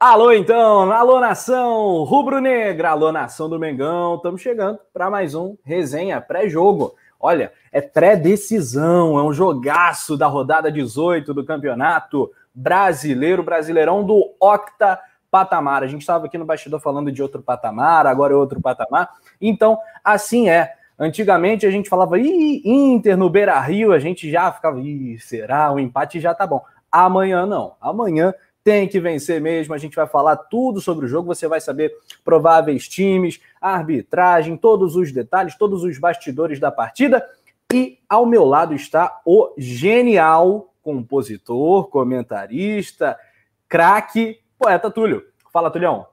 Alô, então, alô nação rubro-negra, alô nação do Mengão, estamos chegando para mais um resenha pré-jogo. Olha, é pré-decisão, é um jogaço da rodada 18 do campeonato brasileiro, brasileirão do Octa Patamar. A gente estava aqui no bastidor falando de outro patamar, agora é outro patamar. Então, assim é. Antigamente a gente falava, Ih, Inter no Beira Rio, a gente já ficava, Ih, será? O empate já tá bom. Amanhã não. Amanhã tem que vencer mesmo. A gente vai falar tudo sobre o jogo. Você vai saber prováveis times, arbitragem, todos os detalhes, todos os bastidores da partida. E ao meu lado está o genial compositor, comentarista, craque, poeta Túlio. Fala, Tulhão.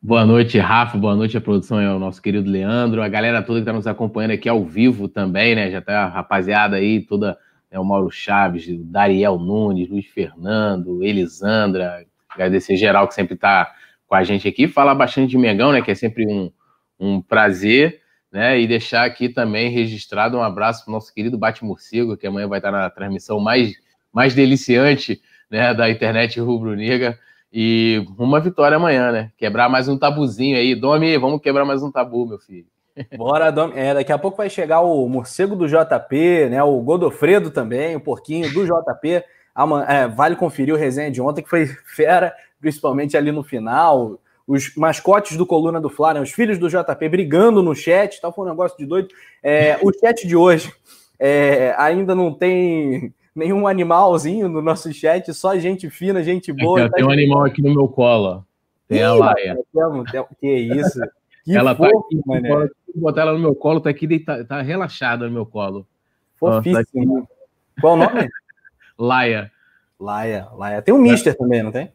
Boa noite, Rafa. Boa noite à produção é o nosso querido Leandro, a galera toda que está nos acompanhando aqui ao vivo também, né? Já tá a rapaziada aí toda né, o Mauro Chaves, o Dariel Nunes, Luiz Fernando, Elisandra, agradecer geral que sempre está com a gente aqui, falar bastante de Mengão, né, que é sempre um, um prazer, né, e deixar aqui também registrado um abraço para o nosso querido Bate Morcego, que amanhã vai estar na transmissão mais, mais deliciante, né, da internet rubro-negra, e uma vitória amanhã, né, quebrar mais um tabuzinho aí, Domi, vamos quebrar mais um tabu, meu filho. Bora, Dom... é, daqui a pouco vai chegar o morcego do JP, né? O Godofredo também, o porquinho do JP. É, vale conferir o resenha de ontem, que foi fera, principalmente ali no final. Os mascotes do Coluna do Fla, né? os filhos do JP brigando no chat, tal, foi um negócio de doido. É, o chat de hoje é, ainda não tem nenhum animalzinho no nosso chat, só gente fina, gente boa. Tá tem um animal aqui no meu colo. Tem Ih, a Laia. Que isso? Que ela tá fofo, tá aqui, mané. botar ela no meu colo, tá aqui, tá, tá relaxada no meu colo. Fofíssimo. Tá Qual o nome? Laia. Laia, Laia. Tem o Mister também, não tem?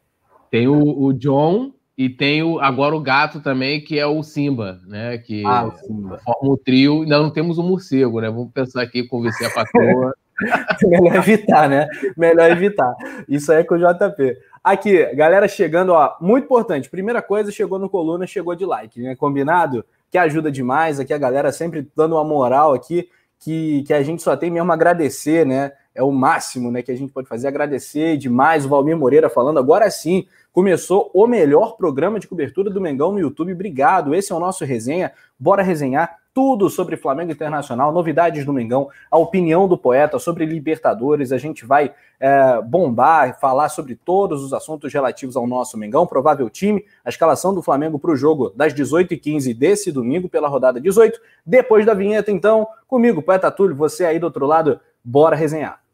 Tem o, o, John e tem o, agora o gato também, que é o Simba, né? Que ah, Simba. forma o trio. Ainda não temos o um morcego, né? Vamos pensar aqui, convencer a patroa. Melhor evitar, né? Melhor evitar. Isso aí é com o JP. Aqui, galera chegando, ó, muito importante. Primeira coisa, chegou no coluna, chegou de like, né? Combinado? Que ajuda demais. Aqui a galera sempre dando uma moral aqui, que, que a gente só tem mesmo agradecer, né? É o máximo, né, que a gente pode fazer. Agradecer demais o Valmir Moreira falando. Agora sim, começou o melhor programa de cobertura do Mengão no YouTube. Obrigado. Esse é o nosso resenha. Bora resenhar tudo sobre Flamengo Internacional, novidades do Mengão, a opinião do poeta sobre Libertadores. A gente vai é, bombar, falar sobre todos os assuntos relativos ao nosso Mengão, provável time, a escalação do Flamengo para o jogo das 18h15 desse domingo, pela rodada 18. Depois da vinheta, então, comigo, poeta Túlio, você aí do outro lado, bora resenhar.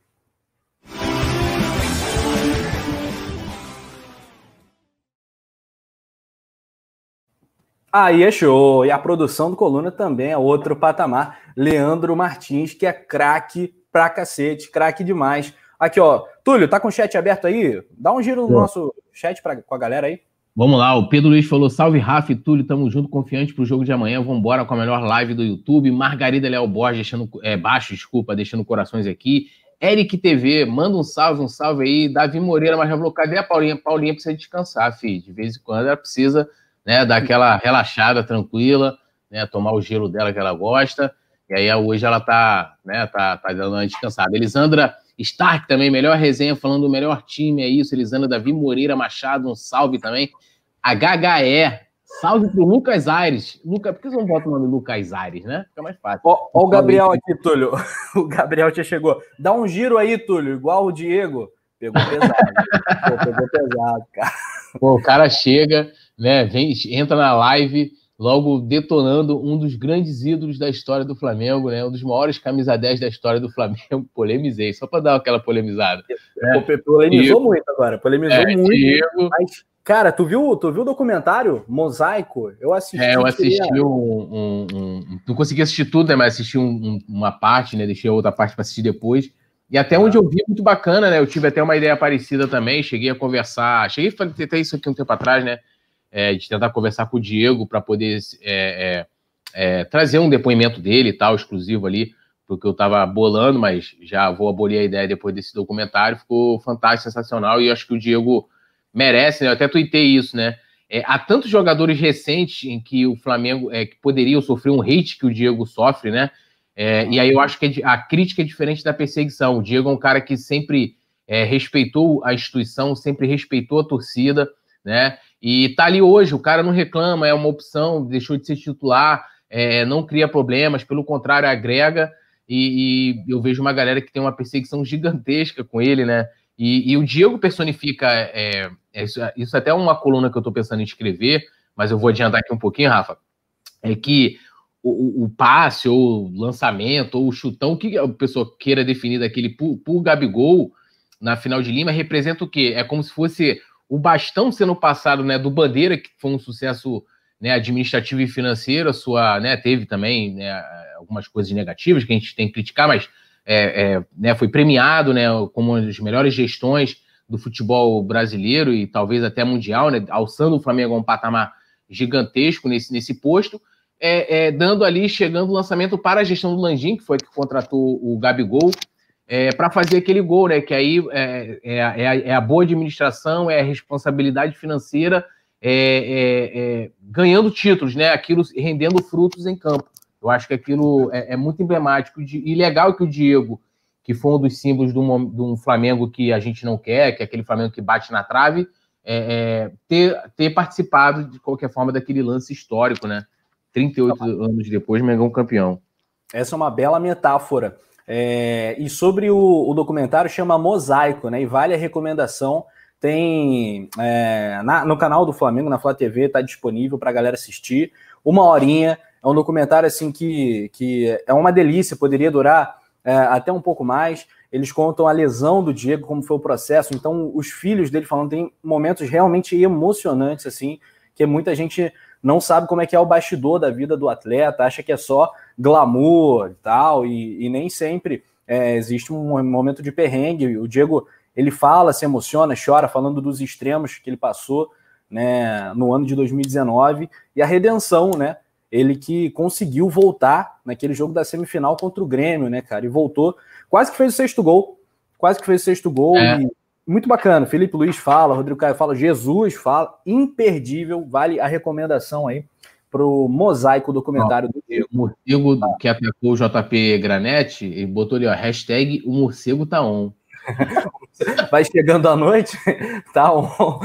Aí é show. E a produção do Coluna também é outro patamar. Leandro Martins, que é craque pra cacete, craque demais. Aqui, ó. Túlio, tá com o chat aberto aí? Dá um giro no nosso chat pra, com a galera aí. Vamos lá, o Pedro Luiz falou: salve Rafa e Túlio, tamo junto, confiante pro jogo de amanhã. Vamos embora com a melhor live do YouTube. Margarida Léo Borges, deixando, é, baixo, desculpa, deixando corações aqui. Eric TV, manda um salve, um salve aí. Davi Moreira, mas já falou: cadê a Paulinha? Paulinha precisa descansar, filho. De vez em quando ela precisa né? Dar aquela relaxada, tranquila, né? Tomar o gelo dela que ela gosta. E aí hoje ela tá, né? Tá, tá dando uma descansada. Elisandra Stark também, melhor resenha, falando do melhor time, é isso. Elisandra Davi Moreira Machado, um salve também. HHE, salve pro Lucas Aires. Luca, por que você não bota o nome Lucas Aires, né? Fica mais fácil. Ó, ó o Gabriel aqui, Túlio. O Gabriel já chegou. Dá um giro aí, Túlio, igual o Diego. Pegou pesado. Pô, pegou pesado, cara. Pô, o cara chega, né? Vem, entra na live logo detonando um dos grandes ídolos da história do Flamengo, né? Um dos maiores camisa 10 da história do Flamengo. Polemizei, só para dar aquela polemizada. Né? Polemizou Diego, muito agora, polemizou é, muito. Mas, cara, tu viu, tu viu o documentário Mosaico? Eu assisti. É, eu assisti um, um, um, Não consegui assistir tudo, né? Mas assisti uma parte, né? Deixei outra parte para assistir depois. E até onde eu vi, muito bacana, né? Eu tive até uma ideia parecida também. Cheguei a conversar. Cheguei a fazer até isso aqui um tempo atrás, né? É, de tentar conversar com o Diego para poder é, é, é, trazer um depoimento dele e tal, exclusivo ali, porque eu estava bolando, mas já vou abolir a ideia depois desse documentário. Ficou fantástico, sensacional, e acho que o Diego merece, né? Eu até tuitei isso, né? É, há tantos jogadores recentes em que o Flamengo é, que poderiam sofrer um hate que o Diego sofre, né? E aí eu acho que a crítica é diferente da perseguição. O Diego é um cara que sempre respeitou a instituição, sempre respeitou a torcida, né? E tá ali hoje, o cara não reclama, é uma opção, deixou de ser titular, é, não cria problemas, pelo contrário, agrega. E, e, eu vejo uma galera que tem uma perseguição gigantesca com ele, né? E, e o Diego personifica. É, é, isso, isso até é uma coluna que eu estou pensando em escrever, mas eu vou adiantar aqui um pouquinho, Rafa. É que o, o, passe, ou lançamento, ou o chutão, que a pessoa queira definir daquele por, por Gabigol na final de Lima, representa o quê? É como se fosse o bastão sendo passado né, do Bandeira, que foi um sucesso né, administrativo e financeiro, a sua, né, teve também né, algumas coisas negativas que a gente tem que criticar, mas é, é, né, foi premiado né, como uma das melhores gestões do futebol brasileiro e talvez até mundial, né, alçando o Flamengo a um patamar gigantesco nesse, nesse posto é, é, dando ali, chegando o lançamento para a gestão do Landim, que foi que contratou o Gabigol, é, para fazer aquele gol, né? Que aí é, é, é a, é a, boa administração, é a responsabilidade financeira, é, ganhando títulos, né? Aquilo rendendo frutos em campo. Eu acho que aquilo é, muito emblemático de, e legal que o Diego, que foi um dos símbolos de um, de um Flamengo que a gente não quer, que é aquele Flamengo que bate na trave, ter, ter participado de qualquer forma daquele lance histórico, né? 38 tá anos depois, Mengão campeão. Essa é uma bela metáfora. É, e sobre o, o, documentário chama Mosaico, né? E vale a recomendação. Tem é, na, no canal do Flamengo, na Flá TV, está disponível para a galera assistir. Uma horinha. É um documentário assim que, que é uma delícia, poderia durar é, até um pouco mais. Eles contam a lesão do Diego, como foi o processo. Então, os filhos dele falando, tem momentos realmente emocionantes, assim, que muita gente não sabe como é que é o bastidor da vida do atleta, acha que é só glamour e tal, e, e nem sempre é, existe um momento de perrengue. O Diego, ele fala, se emociona, chora, falando dos extremos que ele passou né, no ano de 2019 e a redenção, né? Ele que conseguiu voltar naquele jogo da semifinal contra o Grêmio, né, cara? E voltou, quase que fez o sexto gol, quase que fez o sexto gol. É. E muito bacana. Felipe Luiz fala, Rodrigo Caio fala, Jesus fala, imperdível, vale a recomendação aí pro mosaico documentário do Diego. O morcego ah. que atacou o JP Granete, ele botou ali, ó, hashtag o morcego tá on. Vai chegando a noite, tá on.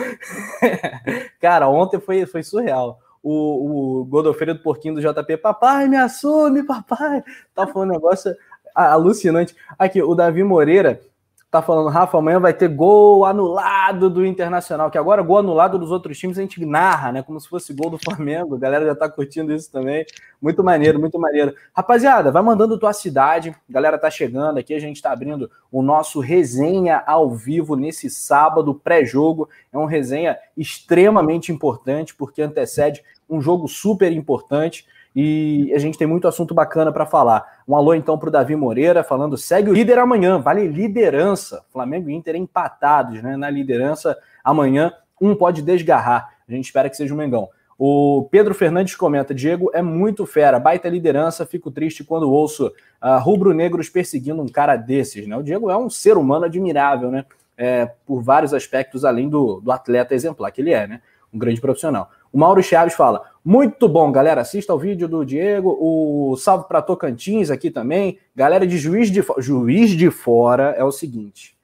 Cara, ontem foi, foi surreal. O, o Godofredo do Porquinho do JP, papai, me assume, papai. Tá falando um negócio alucinante. Aqui, o Davi Moreira, tá falando, Rafa, amanhã vai ter gol anulado do Internacional, que agora gol anulado dos outros times a gente narra, né? Como se fosse gol do Flamengo. A galera já tá curtindo isso também. Muito maneiro, muito maneiro. Rapaziada, vai mandando tua cidade. A galera tá chegando aqui, a gente tá abrindo o nosso resenha ao vivo nesse sábado, pré-jogo. É um resenha extremamente importante, porque antecede um jogo super importante e a gente tem muito assunto bacana para falar. Um alô então para o Davi Moreira, falando: segue o líder amanhã, vale liderança. Flamengo e Inter empatados né, na liderança amanhã. Um pode desgarrar. A gente espera que seja o Mengão. O Pedro Fernandes comenta: Diego é muito fera, baita liderança. Fico triste quando ouço uh, rubro-negros perseguindo um cara desses. Né? O Diego é um ser humano admirável, né? É, por vários aspectos, além do, do atleta exemplar que ele é, né? Um grande profissional. O Mauro Chaves fala: muito bom, galera. Assista ao vídeo do Diego. O salve para Tocantins aqui também. Galera de Juiz de Fora. Juiz de Fora é o seguinte.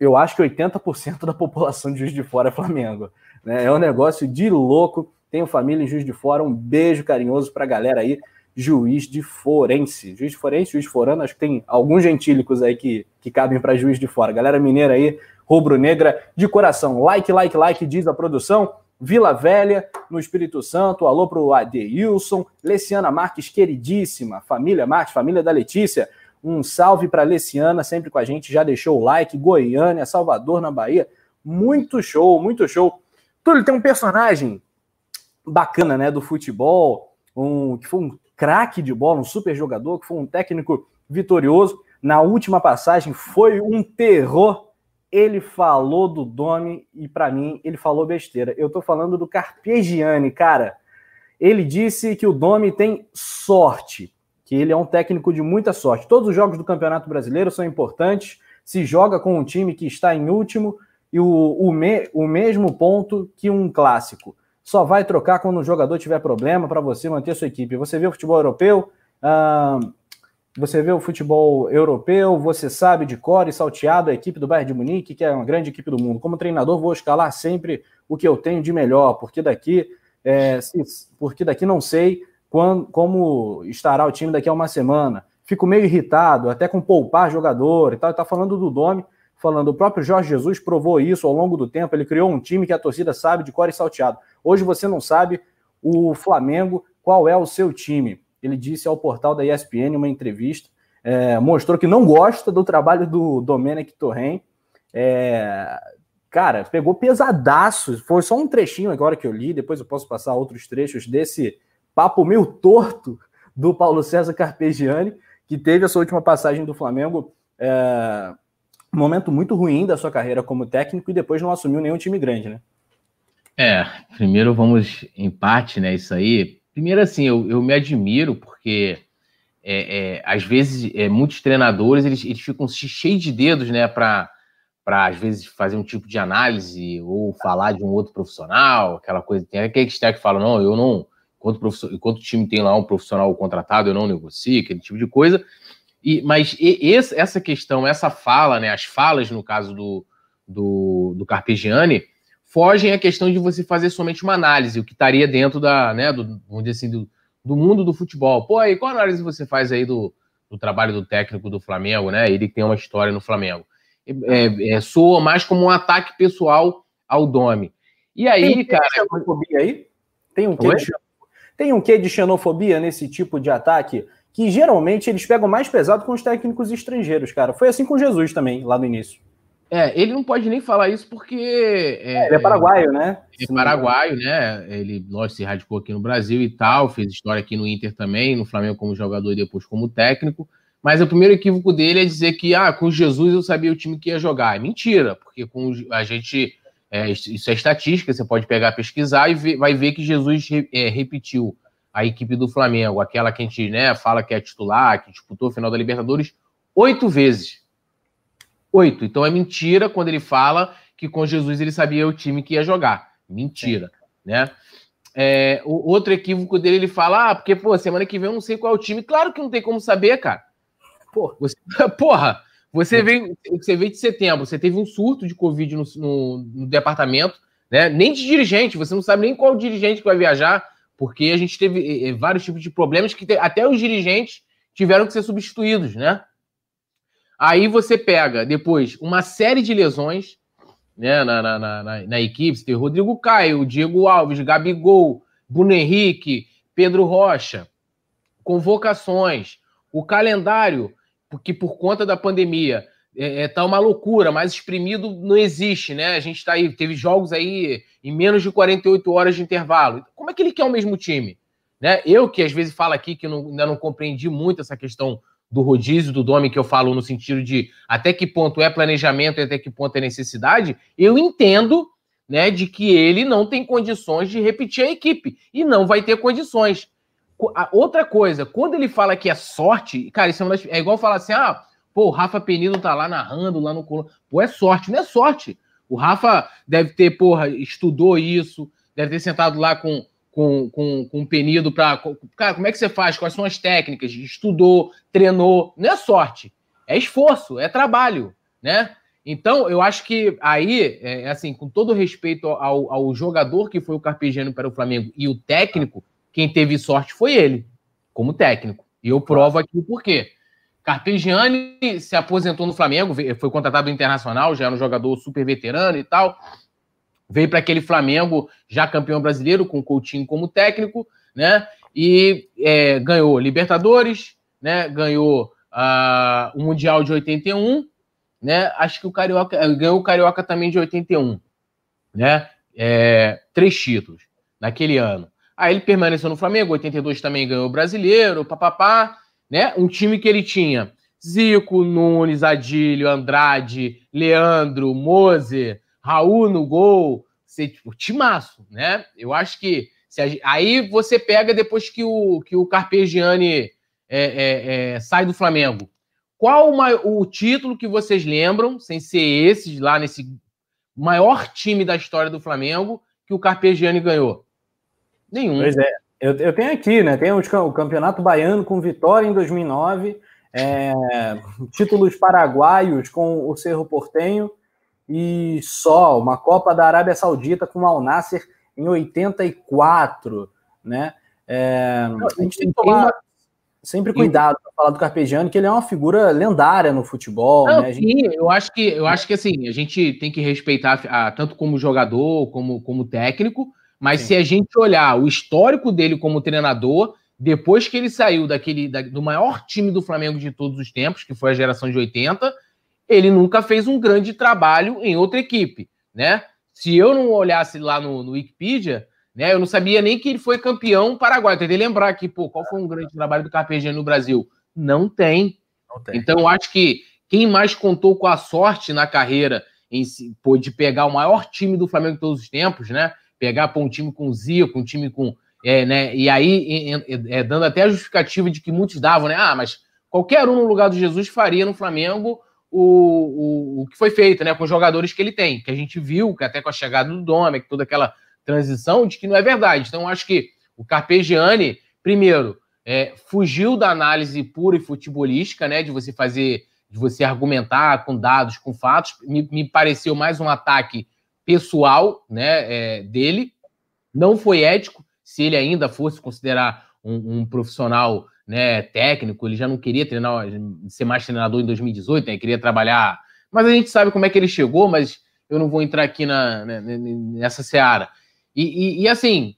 Eu acho que 80% da população de Juiz de Fora é Flamengo. Né? É um negócio de louco. Tenho família em Juiz de Fora. Um beijo carinhoso para a galera aí. Juiz de Forense. Juiz de Forense, Juiz de Forano. Acho que tem alguns gentílicos aí que, que cabem para Juiz de Fora. Galera mineira aí, rubro-negra, de coração. Like, like, like, diz a produção. Vila Velha, no Espírito Santo. Alô para o Adeilson. Leciana Marques, queridíssima. Família Marques, família da Letícia. Um salve para Leciana, sempre com a gente. Já deixou o like. Goiânia, Salvador, na Bahia. Muito show, muito show. Túlio, tem um personagem bacana, né, do futebol, um, que foi um craque de bola, um super jogador, que foi um técnico vitorioso. Na última passagem foi um terror ele falou do Domi e para mim ele falou besteira. Eu tô falando do Carpegiani, cara. Ele disse que o Domi tem sorte, que ele é um técnico de muita sorte. Todos os jogos do Campeonato Brasileiro são importantes. Se joga com um time que está em último e o, o, me, o mesmo ponto que um clássico. Só vai trocar quando o jogador tiver problema para você manter sua equipe. Você vê o futebol europeu, você vê o futebol europeu, você sabe de cor e salteado a equipe do Bayern de Munique, que é uma grande equipe do mundo. Como treinador, vou escalar sempre o que eu tenho de melhor, porque daqui, é, porque daqui não sei quando, como estará o time daqui a uma semana. Fico meio irritado, até com poupar jogador e tal. Está falando do Domi, falando o próprio Jorge Jesus provou isso ao longo do tempo. Ele criou um time que a torcida sabe de cor e salteado. Hoje você não sabe o Flamengo qual é o seu time. Ele disse ao portal da ESPN uma entrevista, é, mostrou que não gosta do trabalho do Domenech Torren. É, cara, pegou pesadaço. Foi só um trechinho agora que eu li, depois eu posso passar outros trechos desse papo meio torto do Paulo César Carpegiani, que teve a sua última passagem do Flamengo. É, um momento muito ruim da sua carreira como técnico e depois não assumiu nenhum time grande, né? É, primeiro vamos em parte, né? Isso aí. Primeiro, assim, eu, eu me admiro porque é, é, às vezes é, muitos treinadores eles, eles ficam cheios de dedos, né? Para às vezes fazer um tipo de análise ou falar de um outro profissional, aquela coisa. Tem aquele que fala, não, eu não, enquanto, enquanto o time tem lá um profissional contratado, eu não negocio, aquele tipo de coisa. E, mas e, essa questão, essa fala, né, as falas, no caso do, do, do Carpegiani, fogem à questão de você fazer somente uma análise, o que estaria dentro da, né, do, vamos dizer assim, do, do mundo do futebol. Pô, aí qual análise você faz aí do, do trabalho do técnico do Flamengo, né? Ele tem uma história no Flamengo. É, é, soa mais como um ataque pessoal ao Domi. E aí, tem cara. Xenofobia aí? Tem um, quê de, tem um quê de xenofobia nesse tipo de ataque? Que geralmente eles pegam mais pesado com os técnicos estrangeiros, cara. Foi assim com Jesus também, lá no início. É, ele não pode nem falar isso porque. É, ele é paraguaio, né? Ele é paraguaio, né? Ele, nós se radicou aqui no Brasil e tal, fez história aqui no Inter também, no Flamengo como jogador e depois como técnico. Mas o primeiro equívoco dele é dizer que, ah, com Jesus eu sabia o time que ia jogar. É mentira, porque com a gente. É, isso é estatística, você pode pegar, pesquisar e ver, vai ver que Jesus é, repetiu a equipe do Flamengo, aquela que a gente né, fala que é titular, que disputou o final da Libertadores, oito vezes. Oito. Então é mentira quando ele fala que com Jesus ele sabia o time que ia jogar. Mentira, né? É, o outro equívoco dele, ele fala, ah, porque, pô, semana que vem eu não sei qual é o time. Claro que não tem como saber, cara. Porra, você, porra, você veio, você veio de setembro, você teve um surto de Covid no, no, no, departamento, né? Nem de dirigente, você não sabe nem qual dirigente que vai viajar, porque a gente teve é, vários tipos de problemas que te, até os dirigentes tiveram que ser substituídos, né? Aí você pega depois uma série de lesões né, na, na, na, na equipe. Você tem Rodrigo Caio, Diego Alves, Gabigol, Bruno Henrique, Pedro Rocha, convocações, o calendário porque por conta da pandemia é, é, tá uma loucura, mais exprimido não existe, né? A gente tá aí, teve jogos aí em menos de 48 horas de intervalo. Como é que ele quer o mesmo time? Né? Eu, que às vezes falo aqui que não, ainda não compreendi muito essa questão do rodízio, do Domi, que eu falo no sentido de até que ponto é planejamento e até que ponto é necessidade, eu entendo né, de que ele não tem condições de repetir a equipe e não vai ter condições. Outra coisa, quando ele fala que é sorte, cara, isso é, das, é igual falar assim: ah, pô, o Rafa Penido tá lá narrando, lá no. Pô, é sorte, não é sorte. O Rafa deve ter, porra, estudou isso, deve ter sentado lá com, com, com, com o Penido para. Cara, como é que você faz? Quais são as técnicas? Estudou, treinou. Não é sorte, é esforço, é trabalho, né? Então, eu acho que aí, é, assim, com todo respeito ao, ao jogador que foi o Carpegiani para o Flamengo e o técnico, quem teve sorte foi ele, como técnico. E eu provo aqui o porquê. Carpegiani se aposentou no Flamengo, foi contratado Internacional, já era um jogador super veterano e tal. Veio para aquele Flamengo, já campeão brasileiro, com o Coutinho como técnico, né? E é, ganhou Libertadores, né? Ganhou uh, o Mundial de 81, né? Acho que o Carioca ganhou o Carioca também de 81, né? É, três títulos naquele ano. Aí ele permaneceu no Flamengo, 82 também ganhou o brasileiro, papapá, né? Um time que ele tinha Zico, Nunes, Adílio, Andrade, Leandro, Moser, Raul no gol, você, tipo, timaço, né? Eu acho que aí você pega depois que o, que o Carpegiani é, é, é, sai do Flamengo. Qual uma, o título que vocês lembram, sem ser esses lá nesse maior time da história do Flamengo, que o Carpegiani ganhou? Nenhum. Pois é. Eu, eu tenho aqui, né? Tem o, o Campeonato Baiano com vitória em 2009, é, títulos paraguaios com o Cerro Portenho e só uma Copa da Arábia Saudita com o Al Nasser em 84, né? É, a gente tem que tomar sempre cuidado para falar do Carpegiani, que ele é uma figura lendária no futebol. Não, né? Gente... Sim, eu acho que eu acho que assim a gente tem que respeitar a, tanto como jogador como como técnico, mas sim. se a gente olhar o histórico dele como treinador, depois que ele saiu daquele da, do maior time do Flamengo de todos os tempos, que foi a geração de 80, ele nunca fez um grande trabalho em outra equipe, né? Se eu não olhasse lá no, no Wikipedia, né, eu não sabia nem que ele foi campeão paraguaio. Tentei lembrar aqui, pô, qual foi um grande trabalho do Carpegiani no Brasil? Não tem. não tem. Então, eu acho que quem mais contou com a sorte na carreira em, pô, de pegar o maior time do Flamengo de todos os tempos, né? Pegar pô, um time com Zico, um time com. É, né, e aí, é, é, dando até a justificativa de que muitos davam, né? Ah, mas qualquer um no lugar do Jesus faria no Flamengo o, o, o que foi feito, né? Com os jogadores que ele tem, que a gente viu, que até com a chegada do Domecq, toda aquela transição, de que não é verdade. Então, acho que o Carpegiani, primeiro, é, fugiu da análise pura e futebolística, né? De você fazer, de você argumentar com dados, com fatos. Me, me pareceu mais um ataque pessoal, né? É, dele. Não foi ético. Se ele ainda fosse considerar um, um profissional né, técnico, ele já não queria treinar, ser mais treinador em 2018, né, ele queria trabalhar. Mas a gente sabe como é que ele chegou, mas eu não vou entrar aqui na, né, nessa seara. E, e, e, assim,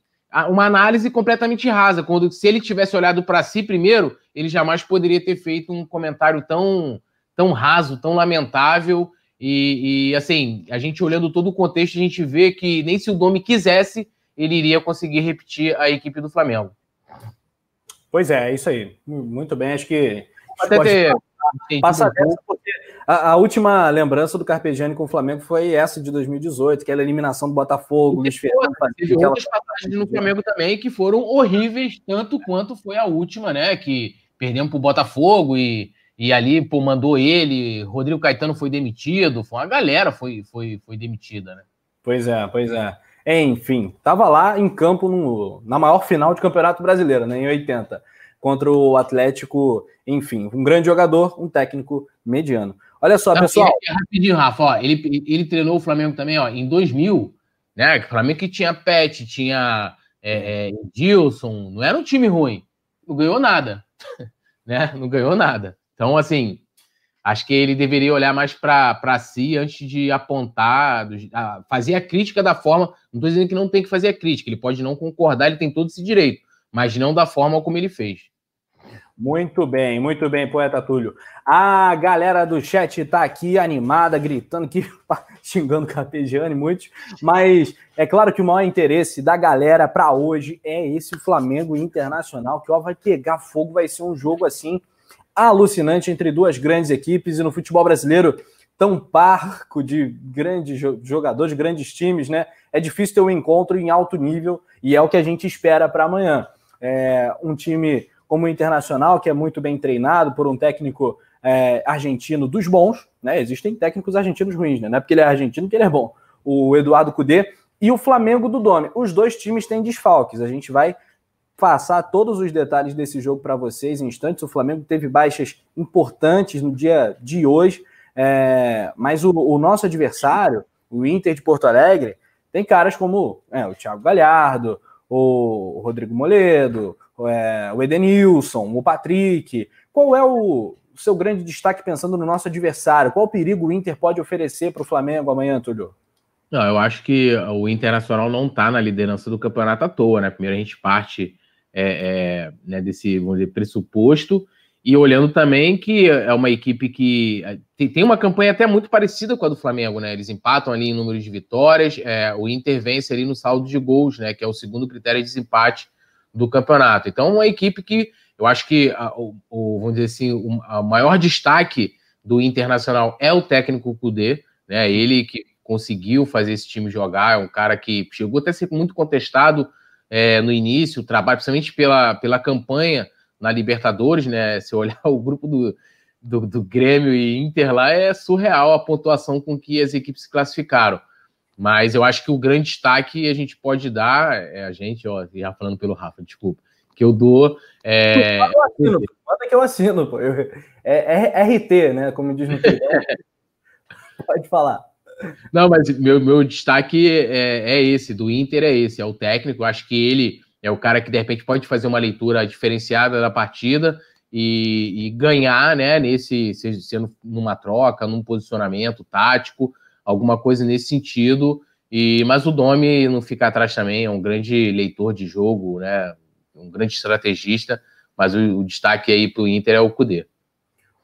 uma análise completamente rasa. Quando se ele tivesse olhado para si primeiro, ele jamais poderia ter feito um comentário tão, tão raso, tão lamentável. E, e assim, a gente olhando todo o contexto, a gente vê que nem se o Domi quisesse, ele iria conseguir repetir a equipe do Flamengo. Pois é, é isso aí. Muito bem, acho que. Até ter. Passa dessa, porque a, a, última lembrança do Carpegiani com o Flamengo foi essa de 2018, aquela eliminação do Botafogo, Luiz Fernando. Teve aquela... outras passagens no Flamengo também que foram horríveis, tanto quanto foi a última, né? Que perdemos pro Botafogo e, e ali pô, mandou ele, Rodrigo Caetano foi demitido, foi uma galera foi, foi, foi demitida, né? Pois é, pois é. Enfim, estava lá em campo no, na maior final de Campeonato Brasileiro, né, em 80, contra o Atlético, enfim, um grande jogador, um técnico mediano. Olha só, Não, pessoal. É, rapidinho, Rafa, ó, ele, ele treinou o Flamengo também, ó, em 2000, né? O Flamengo que tinha Pet, tinha é, é, Dilson, não era um time ruim, não ganhou nada, né? Não ganhou nada. Então, assim, Acho que ele deveria olhar mais para si antes de apontar, fazer a crítica da forma. Não estou dizendo que não tem que fazer a crítica, ele pode não concordar, ele tem todo esse direito, mas não da forma como ele fez. Muito bem, muito bem, poeta Túlio. A galera do chat está aqui animada, gritando, que, xingando Carpegiani, muitos. Mas é claro que o maior interesse da galera para hoje é esse Flamengo Internacional, que ó, vai pegar fogo, vai ser um jogo assim alucinante entre duas grandes equipes e no futebol brasileiro tão parco de grandes jogadores, de grandes times, né? É difícil ter um encontro em alto nível e é o que a gente espera para amanhã. É um time como o Internacional, que é muito bem treinado por um técnico é, argentino dos bons, né? Existem técnicos argentinos ruins, né? Não é porque ele é argentino que ele é bom. O Eduardo Cudê e o Flamengo do Dome. Os dois times têm desfalques. A gente vai passar todos os detalhes desse jogo para vocês em instantes. O Flamengo teve baixas importantes no dia de hoje, é, mas o, o, nosso adversário, o Inter de Porto Alegre, tem caras como é, o Thiago Galhardo, o Rodrigo Moledo, é, o Edenilson, o Patrick. Qual é o seu grande destaque pensando no nosso adversário? Qual perigo o Inter pode oferecer para o Flamengo amanhã, Túlio? Não, eu acho que o Internacional não está na liderança do campeonato à toa, né? Primeiro a gente parte é, é, né, desse vamos dizer, pressuposto, e olhando também que é uma equipe que é, tem, uma campanha até muito parecida com a do Flamengo, né? Eles empatam ali em número de vitórias, é, o Inter vence ali no saldo de gols, né? Que é o segundo critério de desempate do campeonato. Então, uma equipe que eu acho que a, o, o, vamos dizer assim, o, o, maior destaque do Internacional é o técnico Kudê, né? Ele que conseguiu fazer esse time jogar, é um cara que chegou até a ser muito contestado é, no início, o trabalho, principalmente pela, pela campanha na Libertadores, né? Se olhar o grupo do, do, do, Grêmio e Inter lá, é surreal a pontuação com que as equipes se classificaram. Mas eu acho que o grande destaque a gente pode dar, é a gente, ó, já falando pelo Rafa, desculpa, que eu dou. É... Manda, eu assino, manda que eu assino, pô. Eu, é, é, RT, né? Como diz no Pode falar. Não, mas meu, meu destaque é, é, esse, do Inter é esse, é o técnico. Acho que ele é o cara que de repente pode fazer uma leitura diferenciada da partida e, e ganhar, né, nesse, sendo numa troca, num posicionamento tático, alguma coisa nesse sentido. E, mas o Domi não fica atrás também, é um grande leitor de jogo, né? Um grande estrategista, mas o, o destaque aí para o Inter é o Cudê.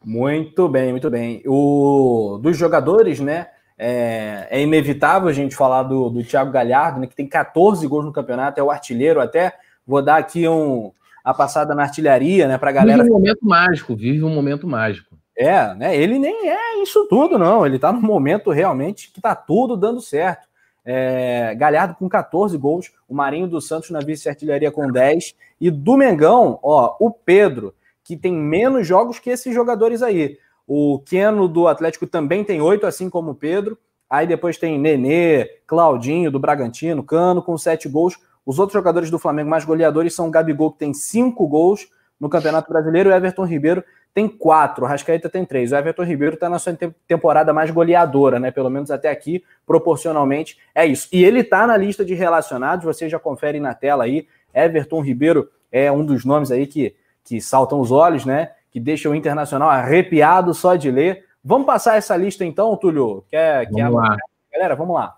Muito bem, muito bem. O, dos jogadores, né? É, é, inevitável a gente falar do, do Thiago Galhardo, né, que tem 14 gols no campeonato, é o artilheiro. Até vou dar aqui um, a passada na artilharia, né, para a galera. Vive um momento mágico, vive um momento mágico. É, né? Ele nem é isso tudo, não. Ele está no momento realmente que está tudo dando certo. É, Galhardo com 14 gols, o Marinho dos Santos na vice-artilharia com 10. E do Mengão, ó, o Pedro, que tem menos jogos que esses jogadores aí. O Keno do Atlético também tem oito, assim como o Pedro. Aí depois tem Nenê, Claudinho do Bragantino, Cano com sete gols. Os outros jogadores do Flamengo mais goleadores são o Gabigol, que tem cinco gols no Campeonato Brasileiro, e o Everton Ribeiro tem quatro, o Rascaeta tem três. O Everton Ribeiro está na sua temporada mais goleadora, né? Pelo menos até aqui, proporcionalmente, é isso. E ele está na lista de relacionados, vocês já conferem na tela aí. Everton Ribeiro é um dos nomes aí que, que saltam os olhos, né? Que deixa o Internacional arrepiado só de ler. Vamos passar essa lista então, Túlio? Quer, vamos quer lá. Galera, vamos lá.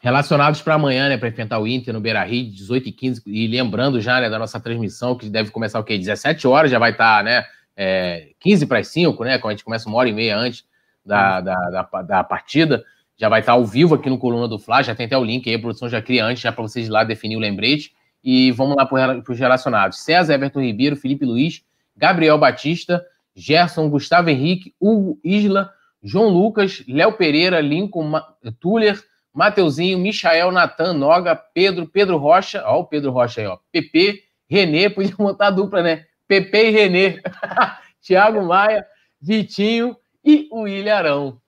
Relacionados para amanhã, né? Para enfrentar o Inter no Beira Rio, 18 e 15 E lembrando já, né, da nossa transmissão, que deve começar o quê? 17 horas, já vai estar, tá, né? É, 15 para as 5, né? Quando a gente começa uma hora e meia antes da, da, da, da partida. Já vai estar tá ao vivo aqui no Coluna do Fla, já tem até o link aí, a produção já cria antes, já para vocês lá definir o lembrete. E vamos lá para os relacionados: César Everton Ribeiro, Felipe Luiz, Gabriel Batista, Gerson, Gustavo Henrique, Hugo Isla, João Lucas, Léo Pereira, Lincoln, Ma Tuller, Mateuzinho, Michael, Natan, Noga, Pedro, Pedro Rocha, ó, o Pedro Rocha aí, ó, PP, Renê, podia montar a dupla, né? PP e Renê, Thiago Maia, Vitinho e o Ilharão.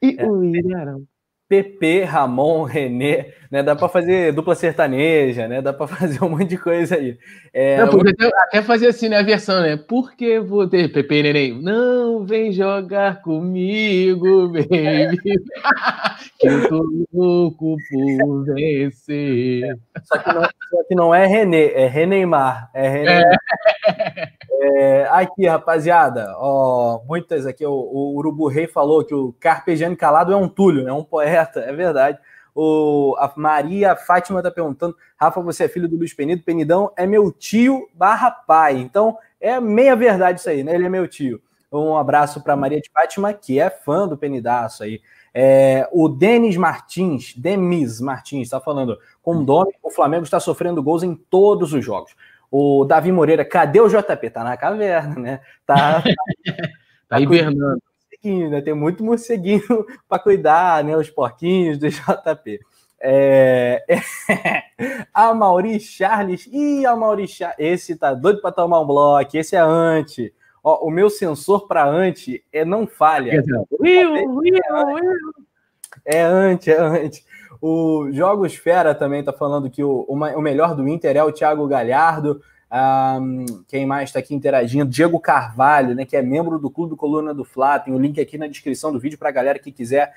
E é. o Ilharão. PP, Ramon, René, né? Dá para fazer dupla sertaneja, né? Dá para fazer um monte de coisa aí. É, não, até, até, fazer assim, né? A versão, né? Por que vou ter PP e Neném? Não vem jogar comigo, baby. que eu tô louco por vencer. É, só, que não, só que não é René, é Reneimar. É René. É. Aqui, rapaziada, ó, muitas aqui, o, o, Urubu Rei falou que o Carpegiani Calado é um Túlio, é um poeta, é verdade. O, a Maria Fátima tá perguntando, Rafa, você é filho do Luiz Penido? Penidão é meu tio barra pai, então é meia verdade isso aí, né? Ele é meu tio. Um abraço para Maria de Fátima, que é fã do Penidaço aí. É, o Denis Martins, Demis Martins, está falando, com o Domi, o Flamengo está sofrendo gols em todos os jogos. O Davi Moreira, cadê o JP? Tá na caverna, né? Tá, tá hibernando. Né? Tem muito morceguinho para cuidar, né? Os porquinhos do JP. É... a Mauri Charles. Ih, a Mauri Charles. Esse tá doido para tomar um bloco. Esse é anti. Ó, o meu sensor para anti é não falha. É anti, é anti. O Jogos Fera também está falando que o, o, melhor do Inter é o Thiago Galhardo. Um, quem mais está aqui interagindo? Diego Carvalho, né, que é membro do Clube Coluna do Fla. Tem o link aqui na descrição do vídeo para a galera que quiser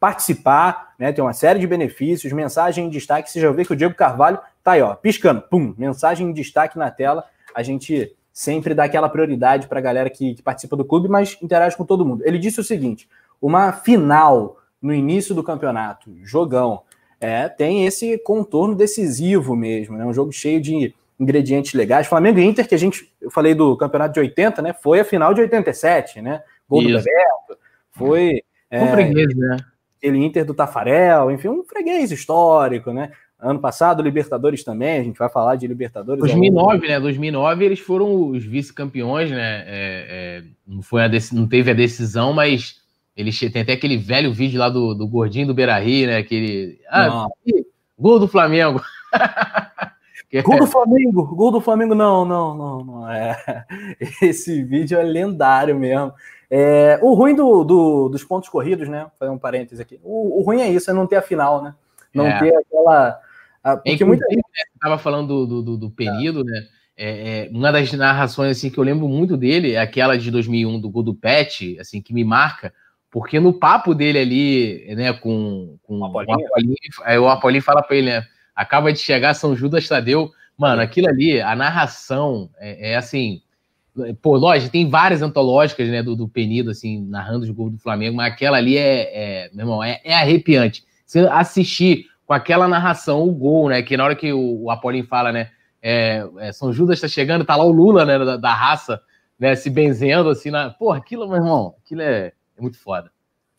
participar, né? Tem uma série de benefícios, mensagem em destaque. Você já vê que o Diego Carvalho tá aí, ó, piscando, pum, mensagem em destaque na tela. A gente sempre dá aquela prioridade para a galera que, que participa do clube, mas interage com todo mundo. Ele disse o seguinte: uma final no início do campeonato, jogão, é, tem esse contorno decisivo mesmo, né? Um jogo cheio de ingredientes legais. Flamengo e Inter, que a gente, eu falei do campeonato de 80, né? Foi a final de 87, né? Gol Isso. do Bebeto, foi. É, um freguês, né? Aquele Inter do Tafarel, enfim, um freguês histórico, né? Ano passado, Libertadores também, a gente vai falar de Libertadores. 2009, né? 2009 eles foram os vice-campeões, né? É, é, não, foi a não teve a decisão, mas ele tem até aquele velho vídeo lá do, do gordinho do Beira-Rio, né? Aquele. Ah, gol do Flamengo. Gol do Flamengo, gol do Flamengo, não, não, não, não. É. Esse vídeo é lendário mesmo. É, o ruim do, do, dos pontos corridos, né? Vou fazer um parênteses aqui. O, o, ruim é isso, é não ter a final, né? Não é. ter aquela. A, porque muita gente. Né, estava falando do, do, do período, né? é, é, uma das narrações assim que eu lembro muito dele é aquela de 2001 do gol do Pet, assim que me marca, porque no papo dele ali, né, com, com o Apolinho, aí o Apolinho fala para ele, né, acaba de chegar São Judas Tadeu, mano, aquilo ali, a narração é, é assim, pô, lógico, tem várias antológicas, né, do, do Penido, assim, narrando os gols do Flamengo, mas aquela ali é, é meu irmão, é, é arrepiante. Você assistir com aquela narração, o gol, né, que na hora que o, o Apolinho fala, né, é, é, São Judas está chegando, tá lá o Lula, né, da, da, raça, né, se benzendo, assim, na... Pô, aquilo, meu irmão, aquilo é, é muito foda.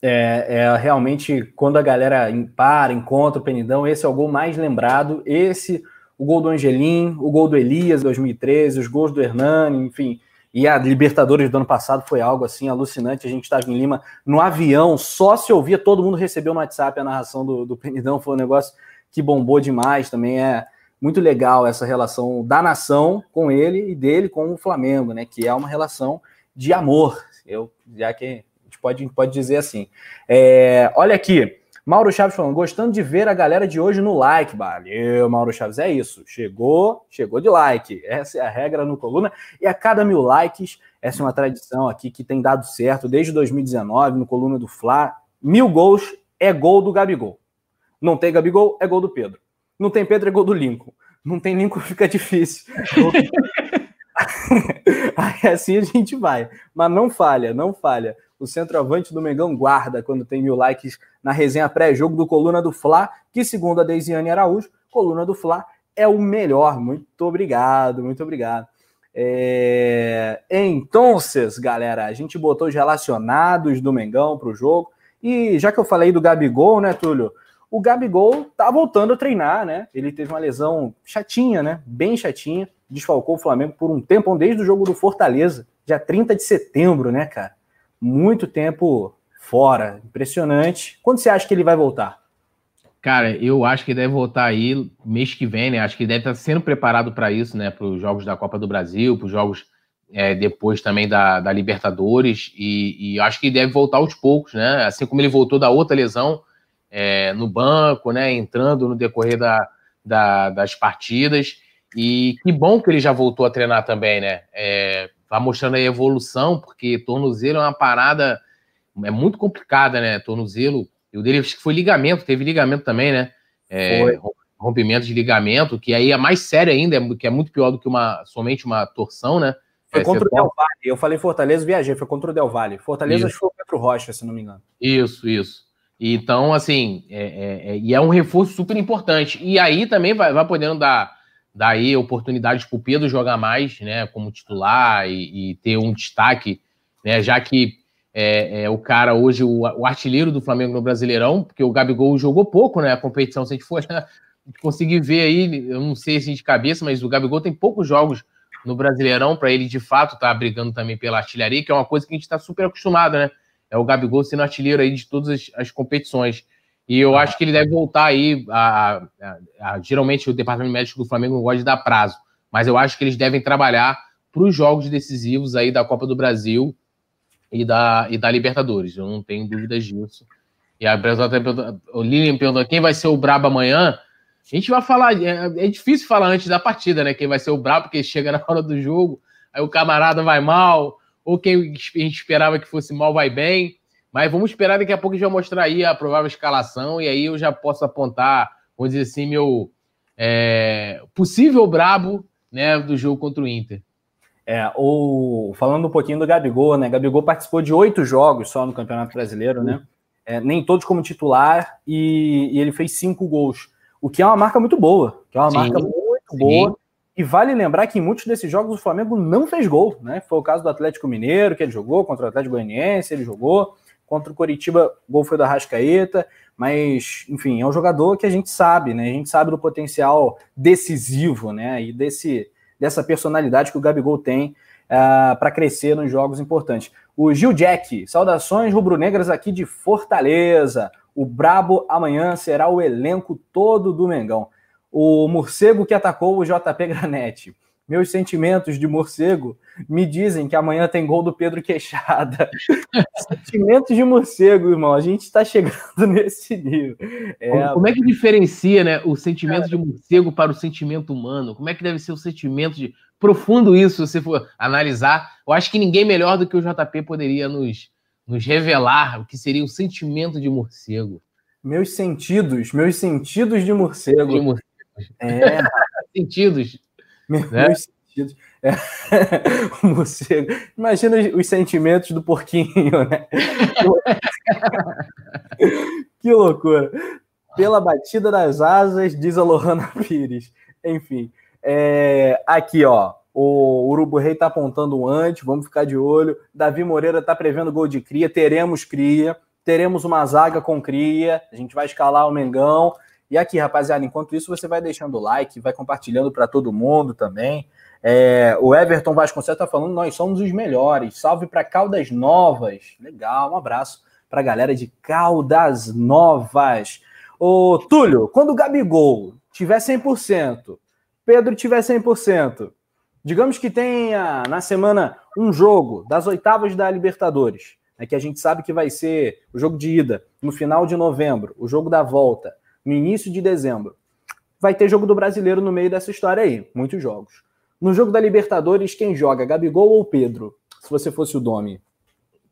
É, é, realmente quando a galera para, encontra o Penidão, esse é o gol mais lembrado. Esse, o gol do Angelim, o gol do Elias 2013, os gols do Hernani, enfim. E a Libertadores do ano passado foi algo assim alucinante. A gente estava em Lima no avião, só se ouvia, todo mundo recebeu no WhatsApp a narração do, do Penidão. Foi um negócio que bombou demais. Também é muito legal essa relação da nação com ele e dele com o Flamengo, né? Que é uma relação de amor. Eu, já que gente pode, pode dizer assim. É, olha aqui. Mauro Chaves falando, gostando de ver a galera de hoje no like. Valeu, Mauro Chaves. É isso. Chegou, chegou de like. Essa é a regra no Coluna. E a cada mil likes, essa é uma tradição aqui que tem dado certo desde 2019, no Coluna do Fla. Mil gols é gol do Gabigol. Não tem Gabigol, é gol do Pedro. Não tem Pedro, é gol do Lincoln. Não tem Lincoln, fica difícil. Assim a gente vai. Mas não falha, não falha o centroavante do Mengão guarda quando tem mil likes na resenha pré-jogo do Coluna do Fla, que segundo a Deisiane Araújo, Coluna do Fla é o melhor. Muito obrigado, muito obrigado. É... Então, galera, a gente botou os relacionados do Mengão para o jogo. E já que eu falei do Gabigol, né, Túlio? O Gabigol tá voltando a treinar, né? Ele teve uma lesão chatinha, né? Bem chatinha. Desfalcou o Flamengo por um tempo, desde o jogo do Fortaleza, dia 30 de setembro, né, cara? Muito tempo fora. Impressionante. Quando você acha que ele vai voltar? Cara, eu acho que deve voltar aí mês que vem, né? Acho que deve estar sendo preparado para isso, né? Para os jogos da Copa do Brasil, para os jogos é, depois também da, da Libertadores. E, e, acho que deve voltar aos poucos, né? Assim como ele voltou da outra lesão é, no banco, né? Entrando no decorrer da, da, das partidas. E que bom que ele já voltou a treinar também, né? É, vai mostrando a evolução, porque tornozelo é uma parada é muito complicada, né? Tornozelo. E o dele acho que foi ligamento, teve ligamento também, né? É, rompimento de ligamento, que aí é mais sério ainda, é que é muito pior do que uma somente uma torção, né? Foi é, contra o Del Valle. Eu falei Fortaleza, viajei, foi contra o Del Valle. Fortaleza isso. foi o Petro Rocha, se não me engano. Isso, isso. Então, assim, é, é, é, e é um reforço super importante. E aí também vai, vai podendo dar daí oportunidades para o Pedro jogar mais, né, como titular e, e ter um destaque, né, já que é, é o cara hoje, o, o, artilheiro do Flamengo no Brasileirão, porque o Gabigol jogou pouco, né, a competição, se a gente for conseguir ver aí, eu não sei assim de cabeça, mas o Gabigol tem poucos jogos no Brasileirão para ele de fato estar tá brigando também pela artilharia, que é uma coisa que a gente está super acostumado, né, é o Gabigol sendo artilheiro aí de todas as, as competições. E eu acho que ele deve voltar aí. A, a, a, geralmente o departamento médico do Flamengo não gosta de dar prazo, mas eu acho que eles devem trabalhar para os jogos decisivos aí da Copa do Brasil e da, e da Libertadores. Eu não tenho dúvidas disso. E a o Lilian perguntou quem vai ser o Brabo amanhã. A gente vai falar, é, é, difícil falar antes da partida, né? Quem vai ser o Brabo, porque chega na hora do jogo, aí o camarada vai mal, ou quem a gente esperava que fosse mal vai bem. Mas vamos esperar, daqui a pouco a gente vai mostrar aí a provável escalação, e aí eu já posso apontar, vamos dizer assim, meu é, possível brabo né, do jogo contra o Inter. É, o, falando um pouquinho do Gabigol, né? Gabigol participou de oito jogos só no Campeonato Brasileiro, né? É, nem todos como titular, e, e, ele fez cinco gols. O que é uma marca muito boa, que é uma sim, marca muito sim. boa. E vale lembrar que em muitos desses jogos o Flamengo não fez gol, né? Foi o caso do Atlético Mineiro, que ele jogou, contra o Atlético Goianiense, ele jogou. Contra o Coritiba, gol foi da Rascaeta, mas, enfim, é um jogador que a gente sabe, né? A gente sabe do potencial decisivo, né? E desse, dessa personalidade que o Gabigol tem uh, para crescer nos jogos importantes. O Gil Jack, saudações rubro-negras aqui de Fortaleza. O Brabo amanhã será o elenco todo do Mengão. O morcego que atacou o JP Granete. Meus sentimentos de morcego me dizem que amanhã tem gol do Pedro Queixada. sentimentos de morcego, irmão. A gente está chegando nesse nível. É... Como é que diferencia né, o sentimento de morcego para o sentimento humano? Como é que deve ser o sentimento de. Profundo isso, se você for analisar. Eu acho que ninguém melhor do que o JP poderia nos, nos revelar o que seria o sentimento de morcego. Meus sentidos, meus sentidos de morcego. De morcego. É. sentidos. Meus né? sentidos. É. o morcego. Imagina os sentimentos do porquinho, né? que loucura. Pela batida das asas, diz a Lohana Pires. Enfim. É, aqui, ó. O Urubu Rei tá apontando um antes, vamos ficar de olho. Davi Moreira tá prevendo gol de cria, teremos cria, teremos uma zaga com cria, a gente vai escalar o Mengão. E aqui, rapaziada, enquanto isso, você vai deixando o like, vai compartilhando para todo mundo também. É, o Everton Vasconcelos está falando, nós somos os melhores. Salve para Caldas Novas. Legal, um abraço para a galera de Caldas Novas. Ô, Túlio, quando o Gabigol tiver 100%, Pedro tiver 100%, digamos que tenha na semana um jogo das oitavas da Libertadores, né, que a gente sabe que vai ser o jogo de ida no final de novembro, o jogo da volta no início de dezembro. Vai ter jogo do brasileiro no meio dessa história aí, muitos jogos. No jogo da Libertadores, quem joga, Gabigol ou Pedro? Se você fosse o Domi.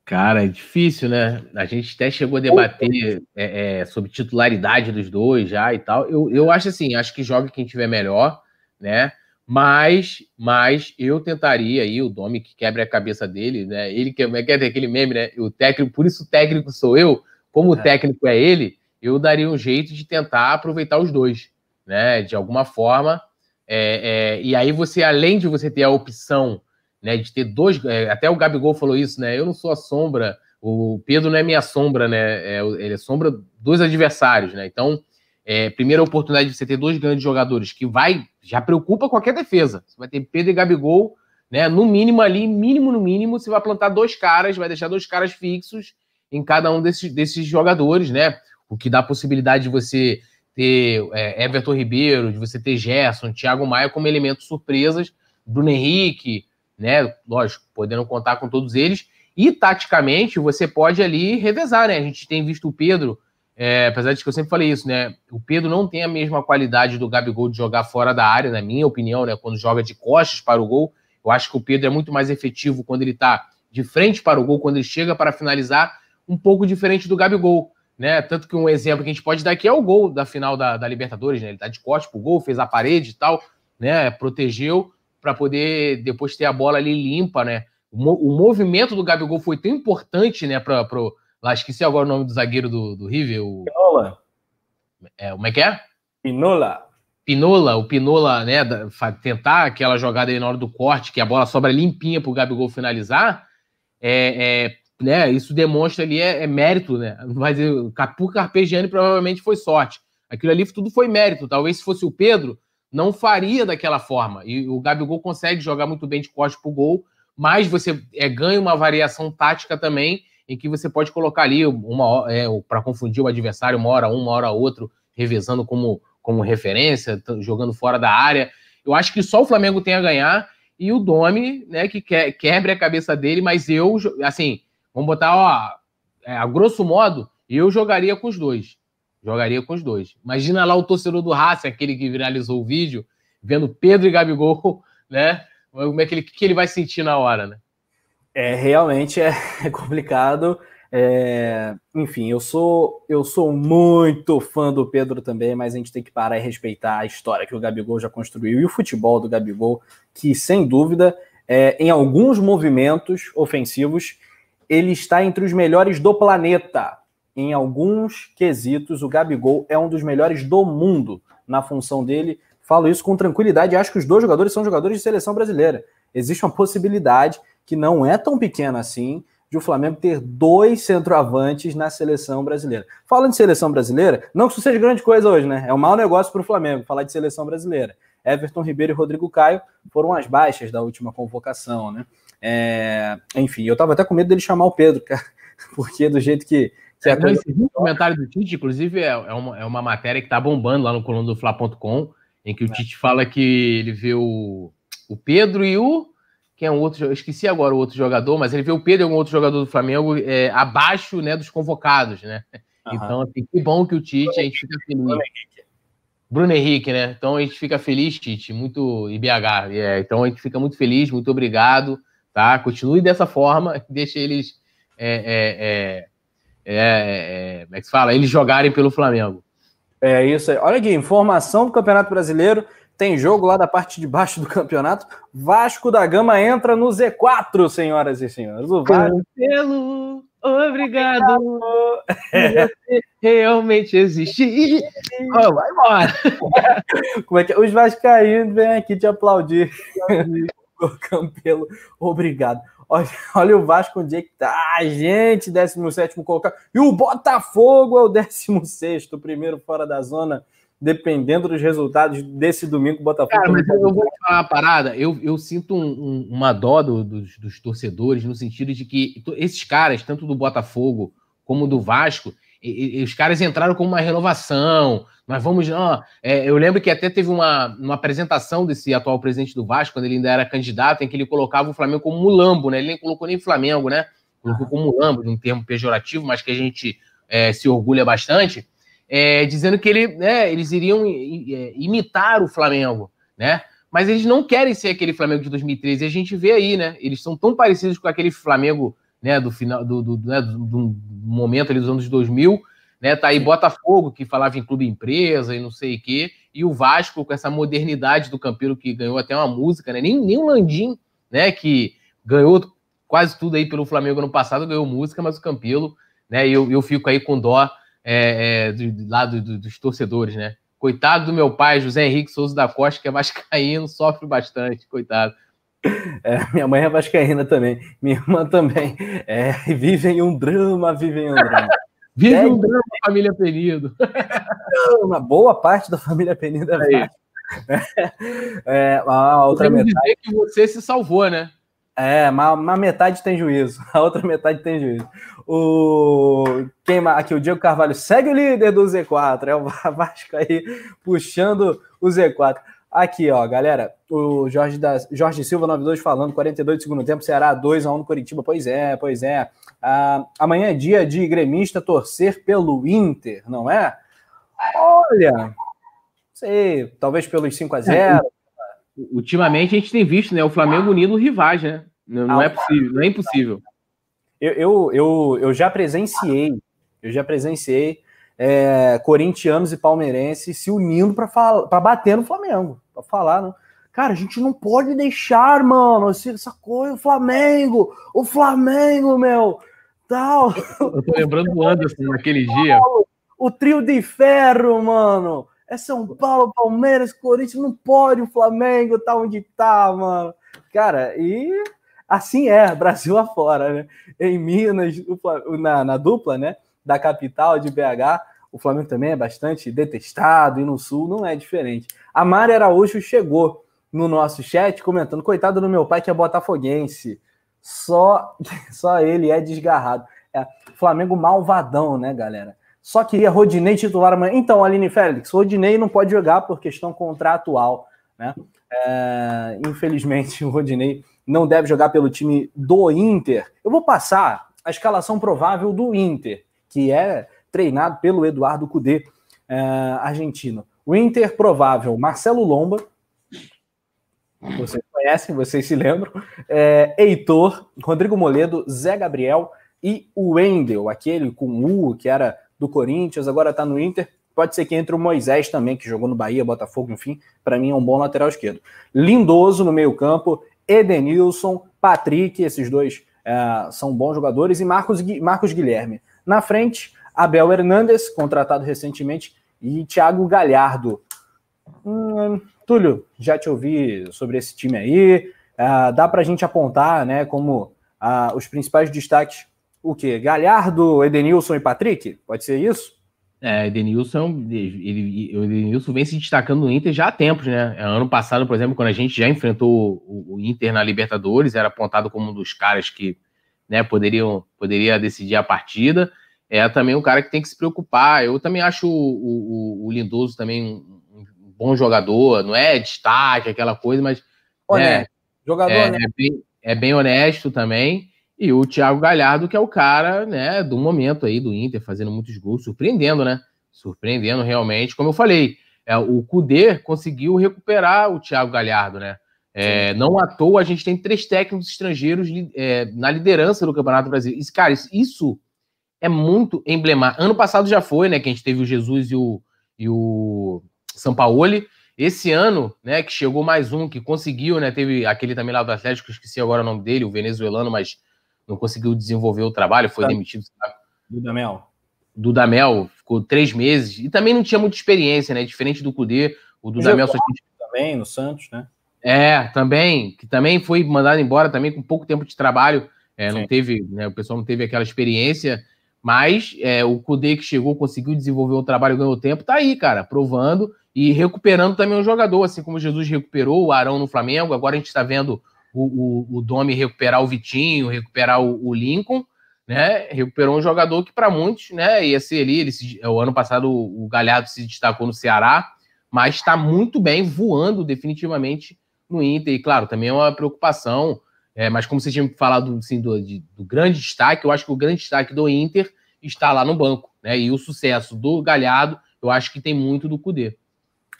Cara, é difícil, né? A gente até chegou a debater é, é, sobre titularidade dos dois já e tal. Eu, eu acho assim, acho que joga quem tiver melhor, né? Mas, mas eu tentaria aí, o Domi que quebra a cabeça dele, né? Ele que é, quer ter aquele meme, né? O técnico, por isso o técnico sou eu, como o é. técnico é ele, eu daria um jeito de tentar aproveitar os dois, né? De alguma forma. É, é, e aí você, além de você ter a opção né, de ter dois. É, até o Gabigol falou isso, né? Eu não sou a sombra, o Pedro não é minha sombra, né? É, ele é sombra dos adversários, né? Então, é, primeira oportunidade de você ter dois grandes jogadores que vai. Já preocupa qualquer defesa. Você vai ter Pedro e Gabigol, né? No mínimo ali, mínimo no mínimo, você vai plantar dois caras, vai deixar dois caras fixos em cada um desses, desses jogadores, né? O que dá a possibilidade de você ter é, Everton Ribeiro, de você ter Gerson, Thiago Maia como elementos surpresas, Bruno Henrique, né? Lógico, podendo contar com todos eles. E taticamente você pode ali revezar, né? A gente tem visto o Pedro, é, apesar de que eu sempre falei isso, né? O Pedro não tem a mesma qualidade do Gabigol de jogar fora da área, na minha opinião, né? Quando joga de costas para o gol. Eu acho que o Pedro é muito mais efetivo quando ele está de frente para o gol, quando ele chega para finalizar, um pouco diferente do Gabigol né? Tanto que um exemplo que a gente pode dar aqui é o gol da final da, da Libertadores, né? Ele tá de costas pro gol, fez a parede e tal, né? Protegeu para poder depois ter a bola ali limpa, né? O, o, movimento do Gabigol foi tão importante, né? Para pro, lá esqueci agora o nome do zagueiro do, do River, o Pinola. É, como é que é? Pinola. Pinola, o Pinola, né, tentar aquela jogada aí na hora do corte, que a bola sobra limpinha pro Gabigol finalizar, é, é né, isso demonstra ali é, é mérito, né? Mas Capu Carpegiani provavelmente foi sorte. Aquilo ali tudo foi mérito. Talvez se fosse o Pedro, não faria daquela forma. E o Gabigol consegue jogar muito bem de costas pro gol, mas você é, ganha uma variação tática também, em que você pode colocar ali uma é, para confundir o adversário uma hora um, uma hora outro, revezando como, como referência, jogando fora da área. Eu acho que só o Flamengo tem a ganhar e o Domi, né, que que, quebre a cabeça dele, mas eu, assim, Vamos botar, ó, é, a grosso modo, eu jogaria com os dois. Jogaria com os dois. Imagina lá o torcedor do Racing, aquele que viralizou o vídeo, vendo Pedro e Gabigol, né? Como é que ele, que ele vai sentir na hora, né? É, realmente é, é complicado. É, enfim, eu sou eu sou muito fã do Pedro também, mas a gente tem que parar e respeitar a história que o Gabigol já construiu e o futebol do Gabigol, que sem dúvida, é, em alguns movimentos ofensivos, ele está entre os melhores do planeta. Em alguns quesitos, o Gabigol é um dos melhores do mundo na função dele. Falo isso com tranquilidade. Acho que os dois jogadores são jogadores de seleção brasileira. Existe uma possibilidade que não é tão pequena assim de o Flamengo ter dois centroavantes na seleção brasileira. Falando de seleção brasileira, não que isso seja grande coisa hoje, né? É um mau negócio para o Flamengo falar de seleção brasileira. Everton Ribeiro e Rodrigo Caio foram as baixas da última convocação, né? É, enfim, eu tava até com medo dele chamar o Pedro, cara, porque do jeito que. que é, não, esse comentário do Tite, inclusive, é, é, uma, é uma matéria que tá bombando lá no coluna do Fla.com, em que o é. Tite fala que ele vê o. o Pedro e o. Quem é um outro? Eu esqueci agora o outro jogador, mas ele vê o Pedro e algum outro jogador do Flamengo é, abaixo né, dos convocados, né? Uhum. Então, assim, que bom que o Tite, a gente fica feliz. Bruno Henrique. Bruno Henrique, né? Então a gente fica feliz, Tite, muito IBH. É, então a gente fica muito feliz, muito obrigado, tá? Continue dessa forma, deixe eles. É, é, é, é, como é que se fala? Eles jogarem pelo Flamengo. É isso aí. Olha aqui, informação do Campeonato Brasileiro. Tem jogo lá da parte de baixo do campeonato. Vasco da Gama entra no Z4, senhoras e senhores. O Vasco. Pelo obrigado. É. realmente existir. Oh, vai embora. Como é que é? Os vascaínos vêm aqui te aplaudir. Campelo, obrigado. Olha, olha o Vasco onde é que tá. Ah, gente, 17 colocado. E o Botafogo é o 16, primeiro fora da zona, dependendo dos resultados desse domingo. O Botafogo. Cara, mas eu vou falar uma parada. Eu, eu sinto um, um, uma dó do, dos, dos torcedores, no sentido de que esses caras, tanto do Botafogo como do Vasco, e, e, os caras entraram com uma renovação. Nós vamos. É, eu lembro que até teve uma, uma apresentação desse atual presidente do Vasco, quando ele ainda era candidato, em que ele colocava o Flamengo como mulambo, né? Ele nem colocou nem Flamengo, né? Colocou como mulambo, um termo pejorativo, mas que a gente é, se orgulha bastante, é, dizendo que ele, né, eles iriam é, imitar o Flamengo, né? Mas eles não querem ser aquele Flamengo de 2013. E a gente vê aí, né? Eles são tão parecidos com aquele Flamengo né, do final do, do, né, do, momento ali dos anos 2000, né, tá aí Botafogo, que falava em clube empresa e não sei o quê, e o Vasco com essa modernidade do Campelo, que ganhou até uma música, né, nem, nem o Landim, né, que ganhou quase tudo aí pelo Flamengo no passado, ganhou música, mas o Campelo, né, eu, eu fico aí com dó é, é, do, do lado do, dos torcedores, né, coitado do meu pai, José Henrique Souza da Costa, que é vascaíno, sofre bastante, coitado. É, minha mãe é vascaína também. Minha irmã também. É, vivem um drama, vivem um drama. Vive é, um drama, família Penido. Uma boa parte da família Penido é, é, é a outra metade. dizer que você se salvou, né? É, uma, uma, metade tem juízo, a outra metade tem juízo. O quem aqui o Diego Carvalho segue o líder do Z4, é o Vasco aí puxando o Z4. Aqui, ó, galera, o Jorge, da, Jorge Silva 92 falando, 42 de segundo tempo, Ceará 2 a 1 no Curitiba. Pois é, pois é. Ah, amanhã é dia de gremista torcer pelo Inter, não é? Olha, sei, talvez pelos 5 a 0 é, Ultimamente a gente tem visto, né, o Flamengo unindo rivais, né? Não, não é possível, não é impossível. Eu, eu, eu, eu já presenciei, eu já presenciei é, corintianos e palmeirenses se unindo para bater no Flamengo, falar, né? Cara, a gente não pode deixar, mano, essa coisa, o Flamengo, o Flamengo, meu, tal. Eu tô lembrando do Anderson naquele dia. O trio de ferro, mano. É São Paulo, Palmeiras, Corinthians, não pode o Flamengo tá onde tá, mano. Cara, e assim é, Brasil afora, né? Em Minas, na, na dupla, né? da capital de BH. O Flamengo também é bastante detestado e no Sul não é diferente. A Mari Araújo chegou no nosso chat comentando: coitado do meu pai que é botafoguense. Só, só ele é desgarrado. É, Flamengo malvadão, né, galera? Só queria Rodinei titular amanhã. Então, Aline Félix, Rodinei não pode jogar por questão contratual, né? É, infelizmente, o Rodinei não deve jogar pelo time do Inter. Eu vou passar a escalação provável do Inter que é treinado pelo Eduardo Cudê, é, argentino. O Inter provável, Marcelo Lomba, vocês conhecem, vocês se lembram, é, Heitor, Rodrigo Moledo, Zé Gabriel e o Wendel, aquele com U, que era do Corinthians, agora está no Inter. Pode ser que entre o Moisés também, que jogou no Bahia, Botafogo, enfim, para mim é um bom lateral esquerdo. Lindoso no meio-campo, Edenilson, Patrick, esses dois é, são bons jogadores, e Marcos, Marcos Guilherme. Na frente, Abel Hernandes, contratado recentemente, e Thiago Galhardo. Hum, Túlio, já te ouvi sobre esse time aí. Uh, dá para a gente apontar né, como uh, os principais destaques o quê? Galhardo, Edenilson e Patrick? Pode ser isso? É, Edenilson, ele, Edenilson vem se destacando no Inter já há tempos, né? Ano passado, por exemplo, quando a gente já enfrentou o, o Inter na Libertadores, era apontado como um dos caras que né, poderiam, poderia decidir a partida. É também um cara que tem que se preocupar. Eu também acho o, o, o Lindoso também um, um, bom jogador, não é destaque, aquela coisa, mas Honesto. É, Jogador é. É bem, é bem honesto também. E o Thiago Galhardo, que é o cara, né, do momento aí do Inter, fazendo muitos gols, surpreendendo, né? Surpreendendo realmente. Como eu falei, é, o Cudê conseguiu recuperar o Thiago Galhardo, né? É, não à toa a gente tem três técnicos estrangeiros é, na liderança do Campeonato Brasileiro. Isso, cara, isso, é muito emblemático. Ano passado já foi, né? Que a gente teve o Jesus e o, e o Sampaoli. Esse ano, né, que chegou mais um que conseguiu, né? Teve aquele também lá do Atlético, esqueci agora o nome dele, o venezuelano, mas não conseguiu desenvolver o trabalho, foi tá. demitido. Dudamel. Dudamel, ficou três meses. E também não tinha muita experiência, né? Diferente do Cudê, o Dudamel só tinha. Também, no Santos, né? É, também, que também foi mandado embora também com pouco tempo de trabalho. É, não teve, né, o pessoal não teve aquela experiência, mas é, o Kudê que chegou, conseguiu desenvolver o trabalho, ganhou tempo, tá aí, cara, provando e recuperando também o jogador, assim como Jesus recuperou o Arão no Flamengo, agora a gente está vendo o, o, o Domi recuperar o Vitinho, recuperar o, o Lincoln, né? Recuperou um jogador que para muitos, né, ia ser ali, ele se, o ano passado o Galhardo se destacou no Ceará, mas está muito bem, voando definitivamente no Inter. E, claro, também é uma preocupação, é, mas como você tinha falado assim, do, de, do grande destaque, eu acho que o grande destaque do Inter está lá no banco. Né? E o sucesso do Galhardo, eu acho que tem muito do Cudê.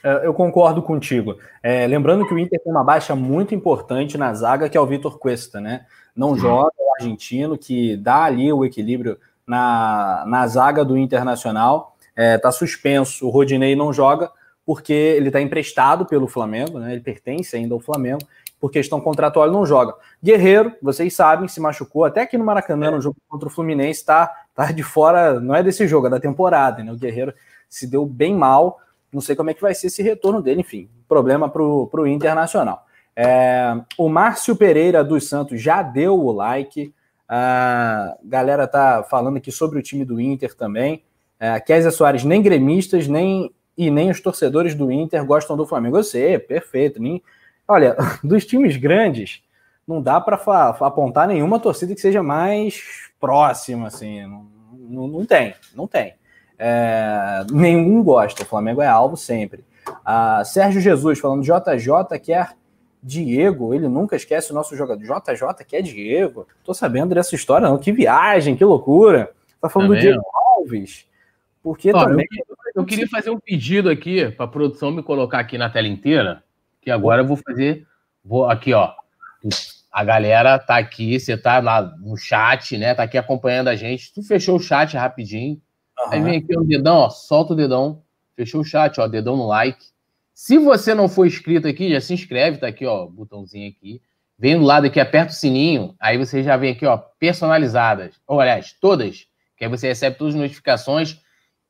É, eu concordo contigo. É, lembrando que o Inter tem uma baixa muito importante na zaga, que é o Vitor Cuesta, né? Não Sim. joga o argentino, que dá ali o equilíbrio na, na zaga do Internacional. Está é, suspenso, o Rodinei não joga, porque ele está emprestado pelo Flamengo, né? Ele pertence ainda ao Flamengo, por questão contratual ele não joga. Guerreiro, vocês sabem, se machucou até aqui no Maracanã, no jogo contra o Fluminense, está tá de fora, não é desse jogo, é da temporada, né? O Guerreiro se deu bem mal, não sei como é que vai ser esse retorno dele, enfim, problema para o Internacional. É, o Márcio Pereira dos Santos já deu o like, a galera tá falando aqui sobre o time do Inter também. É, Kézia Soares, nem gremistas, nem e nem os torcedores do Inter gostam do Flamengo. Eu sei, perfeito. Nem... Olha, dos times grandes, não dá para apontar nenhuma torcida que seja mais próxima, assim. Não, não, não tem, não tem. É, nenhum gosta, o Flamengo é alvo sempre. Ah, Sérgio Jesus falando, JJ quer Diego, ele nunca esquece o nosso jogador. JJ quer Diego. Tô sabendo dessa história, não. Que viagem, que loucura. Tá falando tá do Diego Alves. Porque Ó, também. Eu, eu queria fazer um pedido aqui para a produção me colocar aqui na tela inteira, que agora eu vou fazer. Vou aqui, ó. A galera tá aqui, você tá lá no chat, né? Tá aqui acompanhando a gente. Tu fechou o chat rapidinho. Uhum. Aí vem aqui o dedão, ó. Solta o dedão. Fechou o chat, ó. Dedão no like. Se você não for inscrito aqui, já se inscreve, tá aqui, ó, botãozinho aqui. Vem do lado aqui, aperta o sininho, aí você já vem aqui, ó, personalizadas. Ou, aliás, todas, que aí você recebe todas as notificações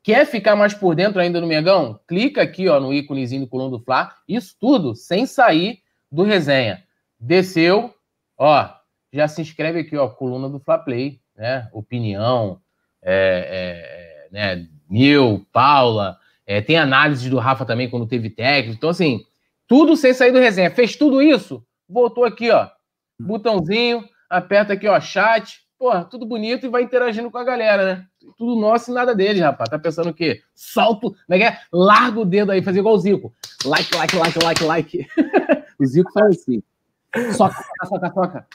Quer ficar mais por dentro ainda no Mengão? Clica aqui ó, no íconezinho do Coluna do Fla. Isso tudo sem sair do resenha. Desceu, ó, já se inscreve aqui, ó, Coluna do Fla Play, né? Opinião, é, é, né? Nil, Paula, é, tem análise do Rafa também quando teve técnico. Então, assim, tudo sem sair do resenha. Fez tudo isso, voltou aqui, ó, botãozinho, aperta aqui, ó, chat, Pô, tudo bonito e vai interagindo com a galera, né? Tudo nosso e nada deles, rapaz. Tá pensando o quê? Solto, como é é? Larga o dedo aí, fazer igual o Zico. Like, like, like, like, like. o Zico faz assim. Soca, soca, soca.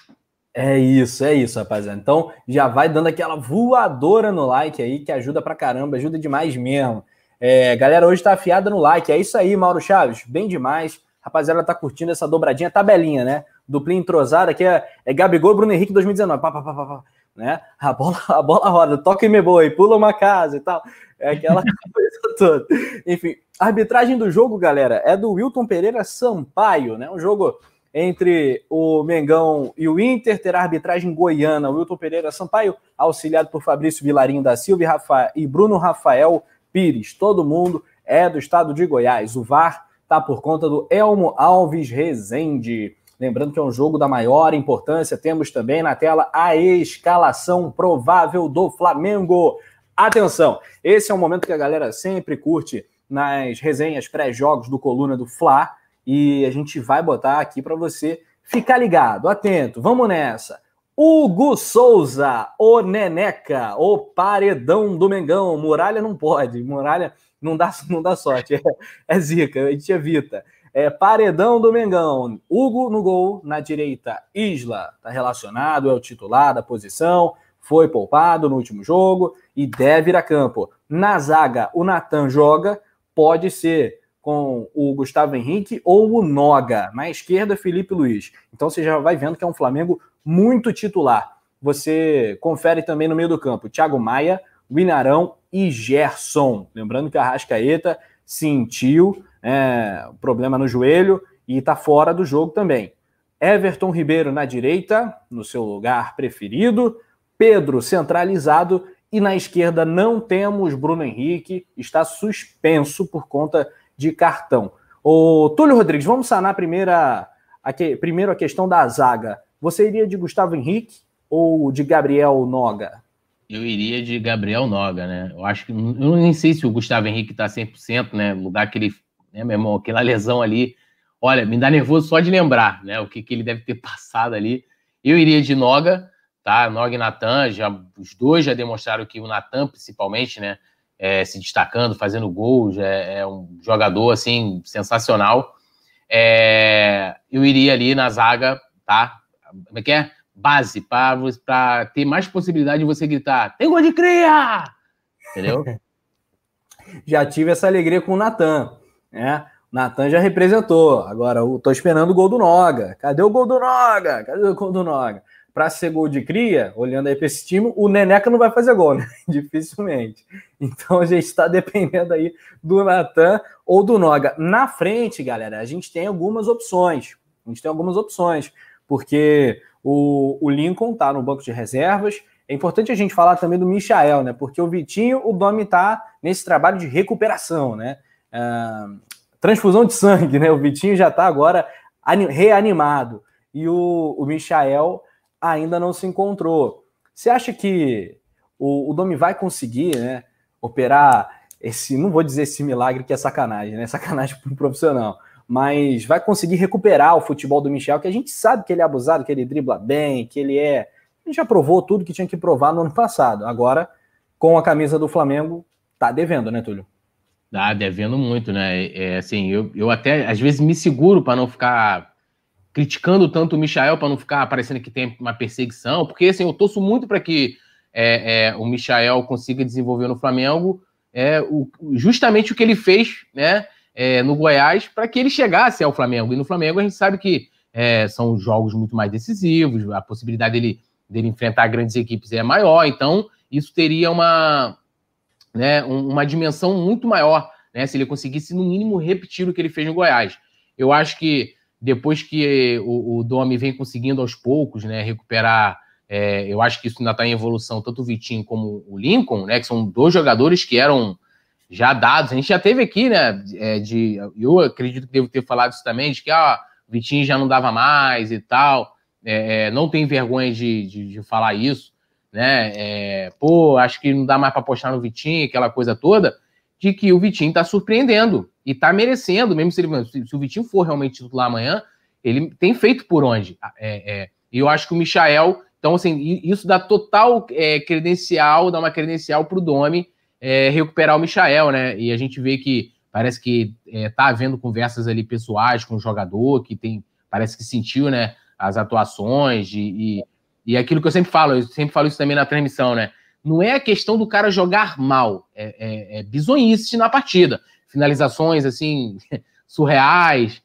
É isso, é isso, rapaziada. Então, já vai dando aquela voadora no like aí, que ajuda pra caramba, ajuda demais mesmo. É, galera, hoje tá afiada no like. É isso aí, Mauro Chaves. Bem demais. Rapaziada, tá curtindo essa dobradinha, tabelinha, né? duplinha entrosada, que é, é Gabigol Bruno Henrique 2019. Pá, pá, pá, pá, né? A bola, a bola roda, toca e me boi, pula uma casa e tal. É aquela coisa toda. Enfim, a arbitragem do jogo, galera, é do Wilton Pereira Sampaio, né? Um jogo entre o Mengão e o Inter, terá arbitragem goiana, Wilton Pereira Sampaio, auxiliado por Fabrício Vilarinho da Silva e, Rafa, e Bruno Rafael Pires. Todo mundo é do estado de Goiás. O VAR tá por conta do Elmo Alves Rezende. Lembrando que é um jogo da maior importância. Temos também na tela a escalação provável do Flamengo. Atenção, esse é um momento que a galera sempre curte nas resenhas pré-jogos do Coluna do Fla e a gente vai botar aqui para você ficar ligado, atento. Vamos nessa. Hugo Souza, o Neneca, o paredão do Mengão. Muralha não pode, Muralha não dá, não dá sorte, é, é zica, a gente evita. É paredão do Mengão. Hugo no gol, na direita, Isla. Está relacionado, é o titular da posição. Foi poupado no último jogo e deve ir a campo. Na zaga, o Natan joga. Pode ser com o Gustavo Henrique ou o Noga. Na esquerda, Felipe Luiz. Então você já vai vendo que é um Flamengo muito titular. Você confere também no meio do campo Thiago Maia, Winarão e Gerson. Lembrando que a Rascaeta sentiu é, problema no joelho e está fora do jogo também. Everton Ribeiro na direita, no seu lugar preferido. Pedro centralizado e na esquerda não temos Bruno Henrique, está suspenso por conta de cartão. O Túlio Rodrigues, vamos sanar primeira, a que, primeiro a questão da zaga. Você iria de Gustavo Henrique ou de Gabriel Noga? Eu iria de Gabriel Noga, né? Eu acho que. Eu nem sei se o Gustavo Henrique tá 100%, né? lugar que ele. Né, meu irmão, aquela lesão ali. Olha, me dá nervoso só de lembrar, né? O que, que ele deve ter passado ali. Eu iria de Noga, tá? Noga e Natan, já, os dois já demonstraram que o Natan, principalmente, né? É, se destacando, fazendo gols, é, é, um jogador, assim, sensacional. É, eu iria ali na zaga, tá? Como é que é? base para ter mais possibilidade de você gritar: tem gol de cria! Entendeu? já tive essa alegria com o Natan, né? O Natan já representou. Agora, eu tô esperando o gol do Noga. Cadê o gol do Noga? Cadê o gol do Noga? Para ser gol de cria, olhando aí para esse time, o Neneca não vai fazer gol, né? Dificilmente. Então a gente está dependendo aí do Natan ou do Noga. Na frente, galera, a gente tem algumas opções. A gente tem algumas opções, porque o, o Lincoln está no banco de reservas. É importante a gente falar também do Michael, né? Porque o Vitinho, o Domi está nesse trabalho de recuperação, né? Uh, transfusão de sangue, né? O Vitinho já está agora reanimado. E o, o Michael ainda não se encontrou. Você acha que o, o Domi vai conseguir, né? Operar esse, não vou dizer esse milagre que é sacanagem, né? Sacanagem para um profissional mas vai conseguir recuperar o futebol do Michel, que a gente sabe que ele é abusado, que ele dribla bem, que ele é. Ele já provou tudo que tinha que provar no ano passado. Agora, com a camisa do Flamengo, tá devendo, né, Túlio? Tá devendo muito, né? É, assim, eu, eu até às vezes me seguro para não ficar criticando tanto o Michael, para não ficar parecendo que tem uma perseguição, porque assim, eu torço muito para que é, é, o Michael consiga desenvolver no Flamengo é, o, justamente o que ele fez, né? é, no Goiás para que ele chegasse ao Flamengo. E no Flamengo a gente sabe que é, são jogos muito mais decisivos, a possibilidade dele, dele enfrentar grandes equipes é maior, então isso teria uma, né, uma dimensão muito maior né, se ele conseguisse, no mínimo, repetir o que ele fez no Goiás. Eu acho que depois que o, o Domi vem conseguindo aos poucos né, recuperar, é, eu acho que isso ainda está em evolução, tanto o Vitinho como o Lincoln, né, que são dois jogadores que eram já dados. A gente já teve aqui, né? É, de, eu acredito que devo ter falado isso também, de que ah, o Vitinho já não dava mais e tal. É, é não tem vergonha de, de, de falar isso, né? É, pô, acho que não dá mais para apostar no Vitinho, aquela coisa toda, de que o Vitinho está surpreendendo e está merecendo, mesmo se, ele, se, o Vitinho for realmente titular amanhã, ele tem feito por onde. É, é, e eu acho que o Michael, então, assim, isso dá total é, credencial, dá uma credencial para o Domi é, recuperar o Michael, né? E a gente vê que parece que é, tá havendo conversas ali pessoais com o jogador, que tem, parece que sentiu, né, as atuações e, e aquilo que eu sempre falo, eu sempre falo isso também na transmissão, né? Não é a questão do cara jogar mal, é, é, é bizonhice na partida. Finalizações, assim, surreais,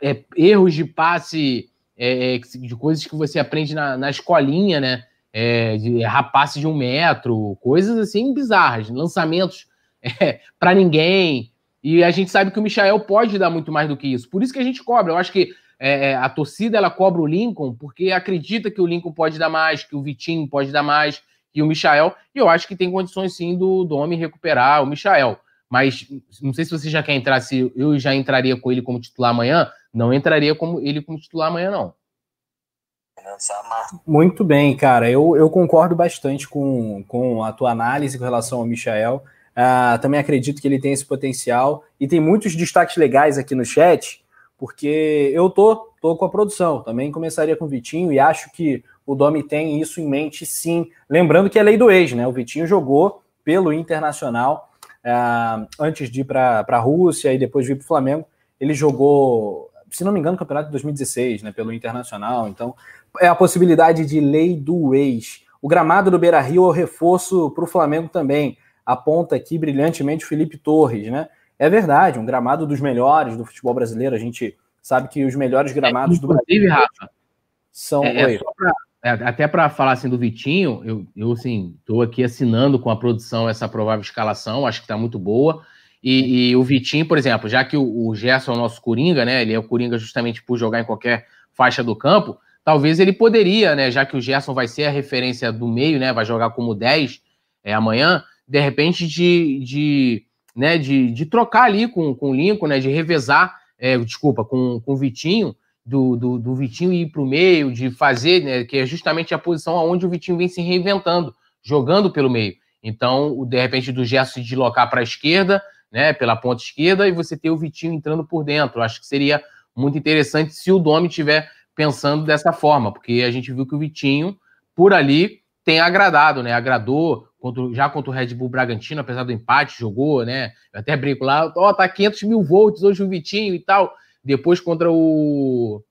é, erros de passe, é, é, de coisas que você aprende na, na escolinha, né? é, de rapace de um metro, coisas assim bizarras, lançamentos para ninguém. E a gente sabe que o Michael pode dar muito mais do que isso. Por isso que a gente cobra. Eu acho que é, a torcida ela cobra o Lincoln porque acredita que o Lincoln pode dar mais, que o Vitinho pode dar mais, que o Michael. E eu acho que tem condições sim do, do homem recuperar o Michael. Mas não sei se você já quer entrar, se eu já entraria com ele como titular amanhã. Não entraria como ele como titular amanhã, não. Muito bem, cara. Eu, eu concordo bastante com, com a tua análise com relação ao Michael. Uh, também acredito que ele tem esse potencial e tem muitos destaques legais aqui no chat, porque eu tô, tô com a produção. Também começaria com o Vitinho e acho que o Domi tem isso em mente, sim. Lembrando que é lei do ex, né? O Vitinho jogou pelo Internacional uh, antes de ir para a Rússia e depois de ir para o Flamengo. ele jogou, se não me engano, no campeonato de 2016, né, pelo Internacional. Então, é a possibilidade de lei do ex. O gramado do Beira Rio é o reforço para o Flamengo também. Aponta aqui brilhantemente o Felipe Torres, né? É verdade, um gramado dos melhores do futebol brasileiro. A gente sabe que os melhores gramados é, do Brasil Rafa, são. É, é pra, é, até para falar assim do Vitinho, eu, eu assim, estou aqui assinando com a produção essa provável escalação, acho que está muito boa. E, e, o Vitinho, por exemplo, já que o, o Gerson é o nosso Coringa, né? Ele é o Coringa justamente por jogar em qualquer faixa do campo. Talvez ele poderia, né? Já que o Gerson vai ser a referência do meio, né? Vai jogar como 10 é, amanhã, de repente, de, de né, de, de trocar ali com, com o Lincoln, né, de revezar, é, desculpa, com, com o Vitinho, do, do, do Vitinho ir para o meio, de fazer, né, que é justamente a posição onde o Vitinho vem se reinventando, jogando pelo meio. Então, de repente, do gesto se deslocar para a esquerda, né, pela ponta esquerda, e você ter o Vitinho entrando por dentro. Acho que seria muito interessante se o Domi estiver pensando dessa forma, porque a gente viu que o Vitinho, por ali, tem agradado, né? Agradou contra, já contra o Red Bull Bragantino, apesar do empate, jogou, né? Eu até brinco lá, ó, oh, tá 500 mil volts hoje o Vitinho e tal. Depois contra o.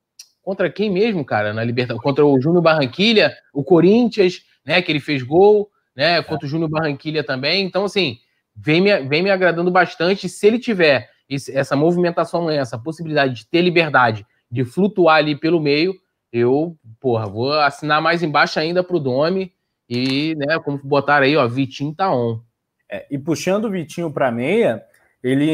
Contra quem mesmo, cara, na Libertadores? Contra o Júnior Barranquilha, o Corinthians, né? Que ele fez gol, né? Contra o Júnior Barranquilha também. Então, assim, vem me, vem me agradando bastante. Se ele tiver esse, essa movimentação, essa possibilidade de ter liberdade, de flutuar ali pelo meio, eu, porra, vou assinar mais embaixo ainda pro Domi e, né, como botaram aí, ó, Vitinho tá on. É, e puxando o Vitinho para meia, ele,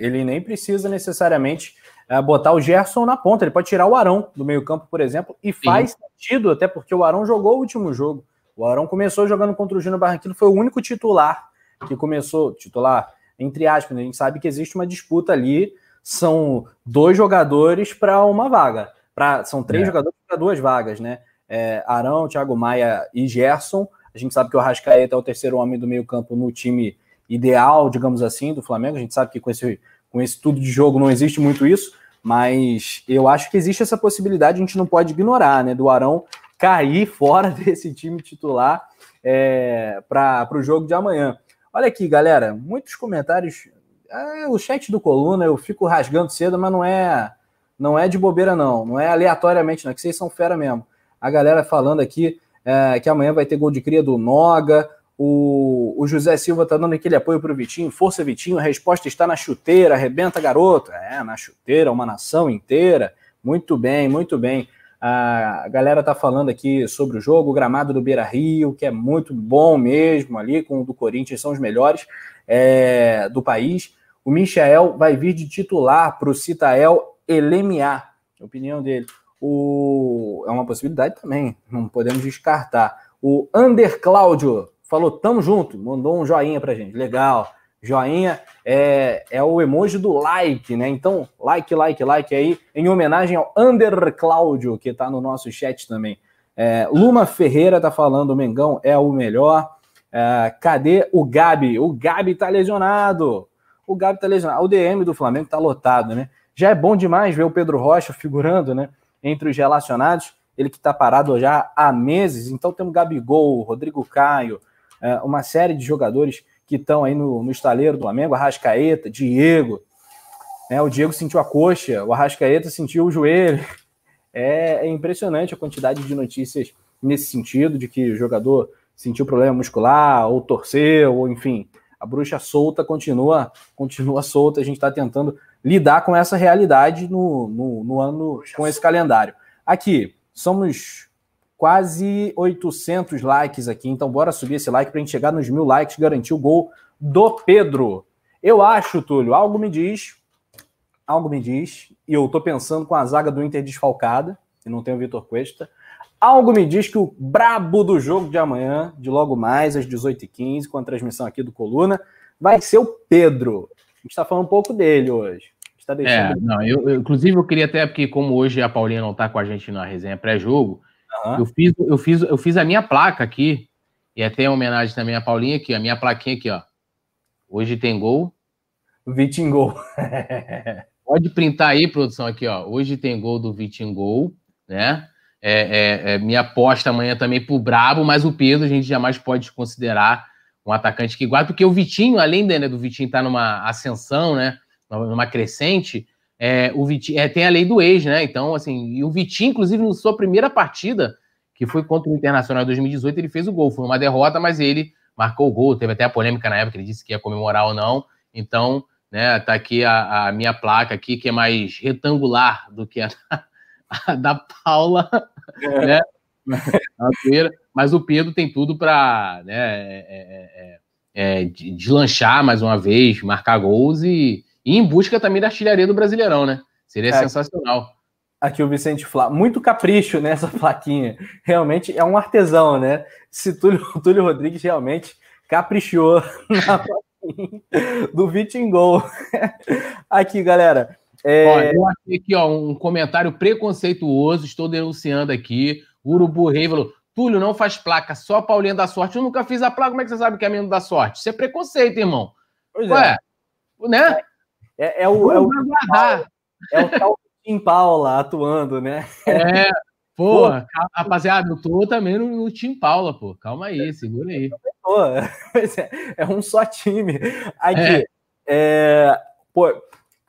ele nem precisa necessariamente é, botar o Gerson na ponta. Ele pode tirar o Arão do meio-campo, por exemplo, e faz Sim. sentido, até porque o Arão jogou o último jogo. O Arão começou jogando contra o Júnior Barranquilla, foi o único titular que começou, titular, entre aspas, né? a gente sabe que existe uma disputa ali. São dois jogadores para uma vaga. Pra, são três é. jogadores para duas vagas, né? é, Arão, Thiago Maia e Gerson. A gente sabe que o Arrascaeta é o terceiro homem do meio-campo no time ideal, digamos assim, do Flamengo. A gente sabe que com esse, com esse tudo de jogo não existe muito isso, mas eu acho que existe essa possibilidade, a gente não pode ignorar, né? Do Arão cair fora desse time titular é, para o jogo de amanhã. Olha aqui, galera, muitos comentários. É, o chat do Coluna eu fico rasgando cedo, mas não é não é de bobeira, não. Não é aleatoriamente, não. É que vocês são fera mesmo a galera falando aqui é, que amanhã vai ter gol de cria do Noga. O, o José Silva está dando aquele apoio para o Vitinho. Força, Vitinho. A resposta está na chuteira. Arrebenta, garoto. É, na chuteira, uma nação inteira. Muito bem, muito bem. A galera tá falando aqui sobre o jogo, o gramado do Beira Rio, que é muito bom mesmo ali, com o do Corinthians, são os melhores é, do país. O Michael vai vir de titular para o Citael Elemiar, opinião dele o, é uma possibilidade também, não podemos descartar. O Under Cláudio falou, tamo junto, mandou um joinha pra gente, legal. Joinha é, é o emoji do like, né? Então, like, like, like aí, em homenagem ao Under Cláudio, que tá no nosso chat também. É, Luma Ferreira tá falando, o Mengão é o melhor. É, cadê o Gabi? O Gabi tá lesionado. O Gabi tá lesionado. O DM do Flamengo tá lotado, né? Já é bom demais ver o Pedro Rocha figurando, né? entre os relacionados, ele que está parado já há meses. Então temos Gabigol, Rodrigo Caio, uma série de jogadores que estão aí no, no estaleiro do Flamengo, Arrascaeta, Diego. Né, o Diego sentiu a coxa, o Arrascaeta sentiu o joelho. É, é impressionante a quantidade de notícias nesse sentido, de que o jogador sentiu problema muscular, ou torceu, ou enfim, a bruxa solta continua, continua solta. A gente está tentando lidar com essa realidade no, no, no ano com esse calendário. Aqui, somos quase 800 likes aqui, então bora subir esse like para a gente chegar nos mil likes, garantir o gol do Pedro. Eu acho, Túlio, algo me diz, algo me diz, e eu tô pensando com a zaga do Inter desfalcada, e não tem o Vitor Cuesta, algo me diz que o brabo do jogo de amanhã, de logo mais, às 18h15, com a transmissão aqui do Coluna, vai ser o Pedro. A gente está falando um pouco dele hoje está deixando. É, não, eu, eu, inclusive, eu queria até, porque como hoje a Paulinha não está com a gente na resenha pré-jogo, uhum. eu, fiz, eu, fiz, eu fiz a minha placa aqui, e até em homenagem também à Paulinha aqui, a minha plaquinha aqui, ó. Hoje tem gol. Vitingol. Pode printar aí, produção, aqui, ó. Hoje tem gol do Vitingol, né? É, é, é, minha aposta amanhã também pro Brabo, mas o Pedro a gente jamais pode considerar um atacante que guarda, porque o Vitinho, além né, do Vitinho estar tá numa ascensão, né? numa crescente, é, o Vitinho, é, tem a lei do ex, né? Então, assim, e o Vitinho, inclusive, na sua primeira partida, que foi contra o Internacional em 2018, ele fez o gol. Foi uma derrota, mas ele marcou o gol. Teve até a polêmica na época, ele disse que ia comemorar ou não. Então, né, tá aqui a, a minha placa aqui, que é mais retangular do que a, a da Paula, é. né? Mas o Pedro tem tudo para né, é, é, é, é deslanchar mais uma vez, marcar gols e, e, em busca também da artilharia do Brasileirão, né? Seria é. sensacional. Aqui o Vicente Flá, muito capricho nessa plaquinha. Realmente é um artesão, né? Se Túlio, Túlio Rodrigues realmente caprichou na plaquinha do Vitingol. Aqui, galera. É... Ó, eu achei aqui ó, um comentário preconceituoso, estou denunciando aqui. Urubu Rei falou: Túlio não faz placa, só Paulinha da Sorte. Eu nunca fiz a placa, como é que você sabe que é menino da sorte? Isso é preconceito, irmão. Pois Ué, é. Né? É, é, o, é, o, é o tal Tim Paula atuando, né? É, pô, rapaziada, eu tô também no, no Tim Paula, pô. Calma aí, segura aí. Pô, é, é um só time. Aqui, é. é, pô,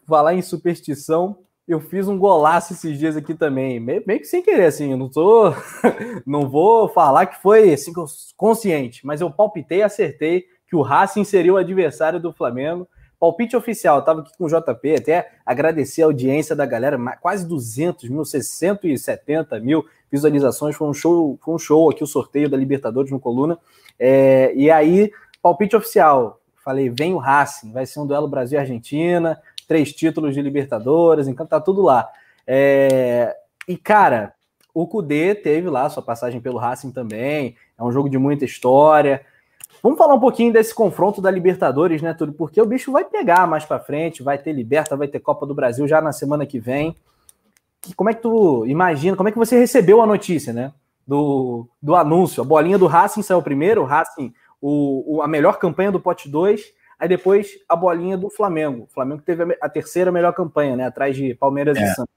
falar em superstição, eu fiz um golaço esses dias aqui também, meio, meio que sem querer, assim, eu não tô, não vou falar que foi assim, consciente, mas eu palpitei e acertei que o Racing seria o adversário do Flamengo. Palpite oficial, tava aqui com o JP, até agradecer a audiência da galera, quase 200 mil, 670 mil visualizações, foi um show, foi um show aqui o sorteio da Libertadores no Coluna. É, e aí, palpite oficial, falei, vem o Racing, vai ser um duelo Brasil-Argentina, três títulos de Libertadores, então tá tudo lá. É... E, cara, o Kudê teve lá sua passagem pelo Racing também, é um jogo de muita história. Vamos falar um pouquinho desse confronto da Libertadores, né, tudo? Porque o bicho vai pegar mais para frente, vai ter Liberta, vai ter Copa do Brasil já na semana que vem. Como é que tu imagina, como é que você recebeu a notícia, né? Do, do anúncio. A bolinha do Racing saiu primeiro, o Racing, o, o a melhor campanha do pote 2, Aí depois a bolinha do Flamengo. O Flamengo teve a terceira melhor campanha, né? Atrás de Palmeiras é. e Santos.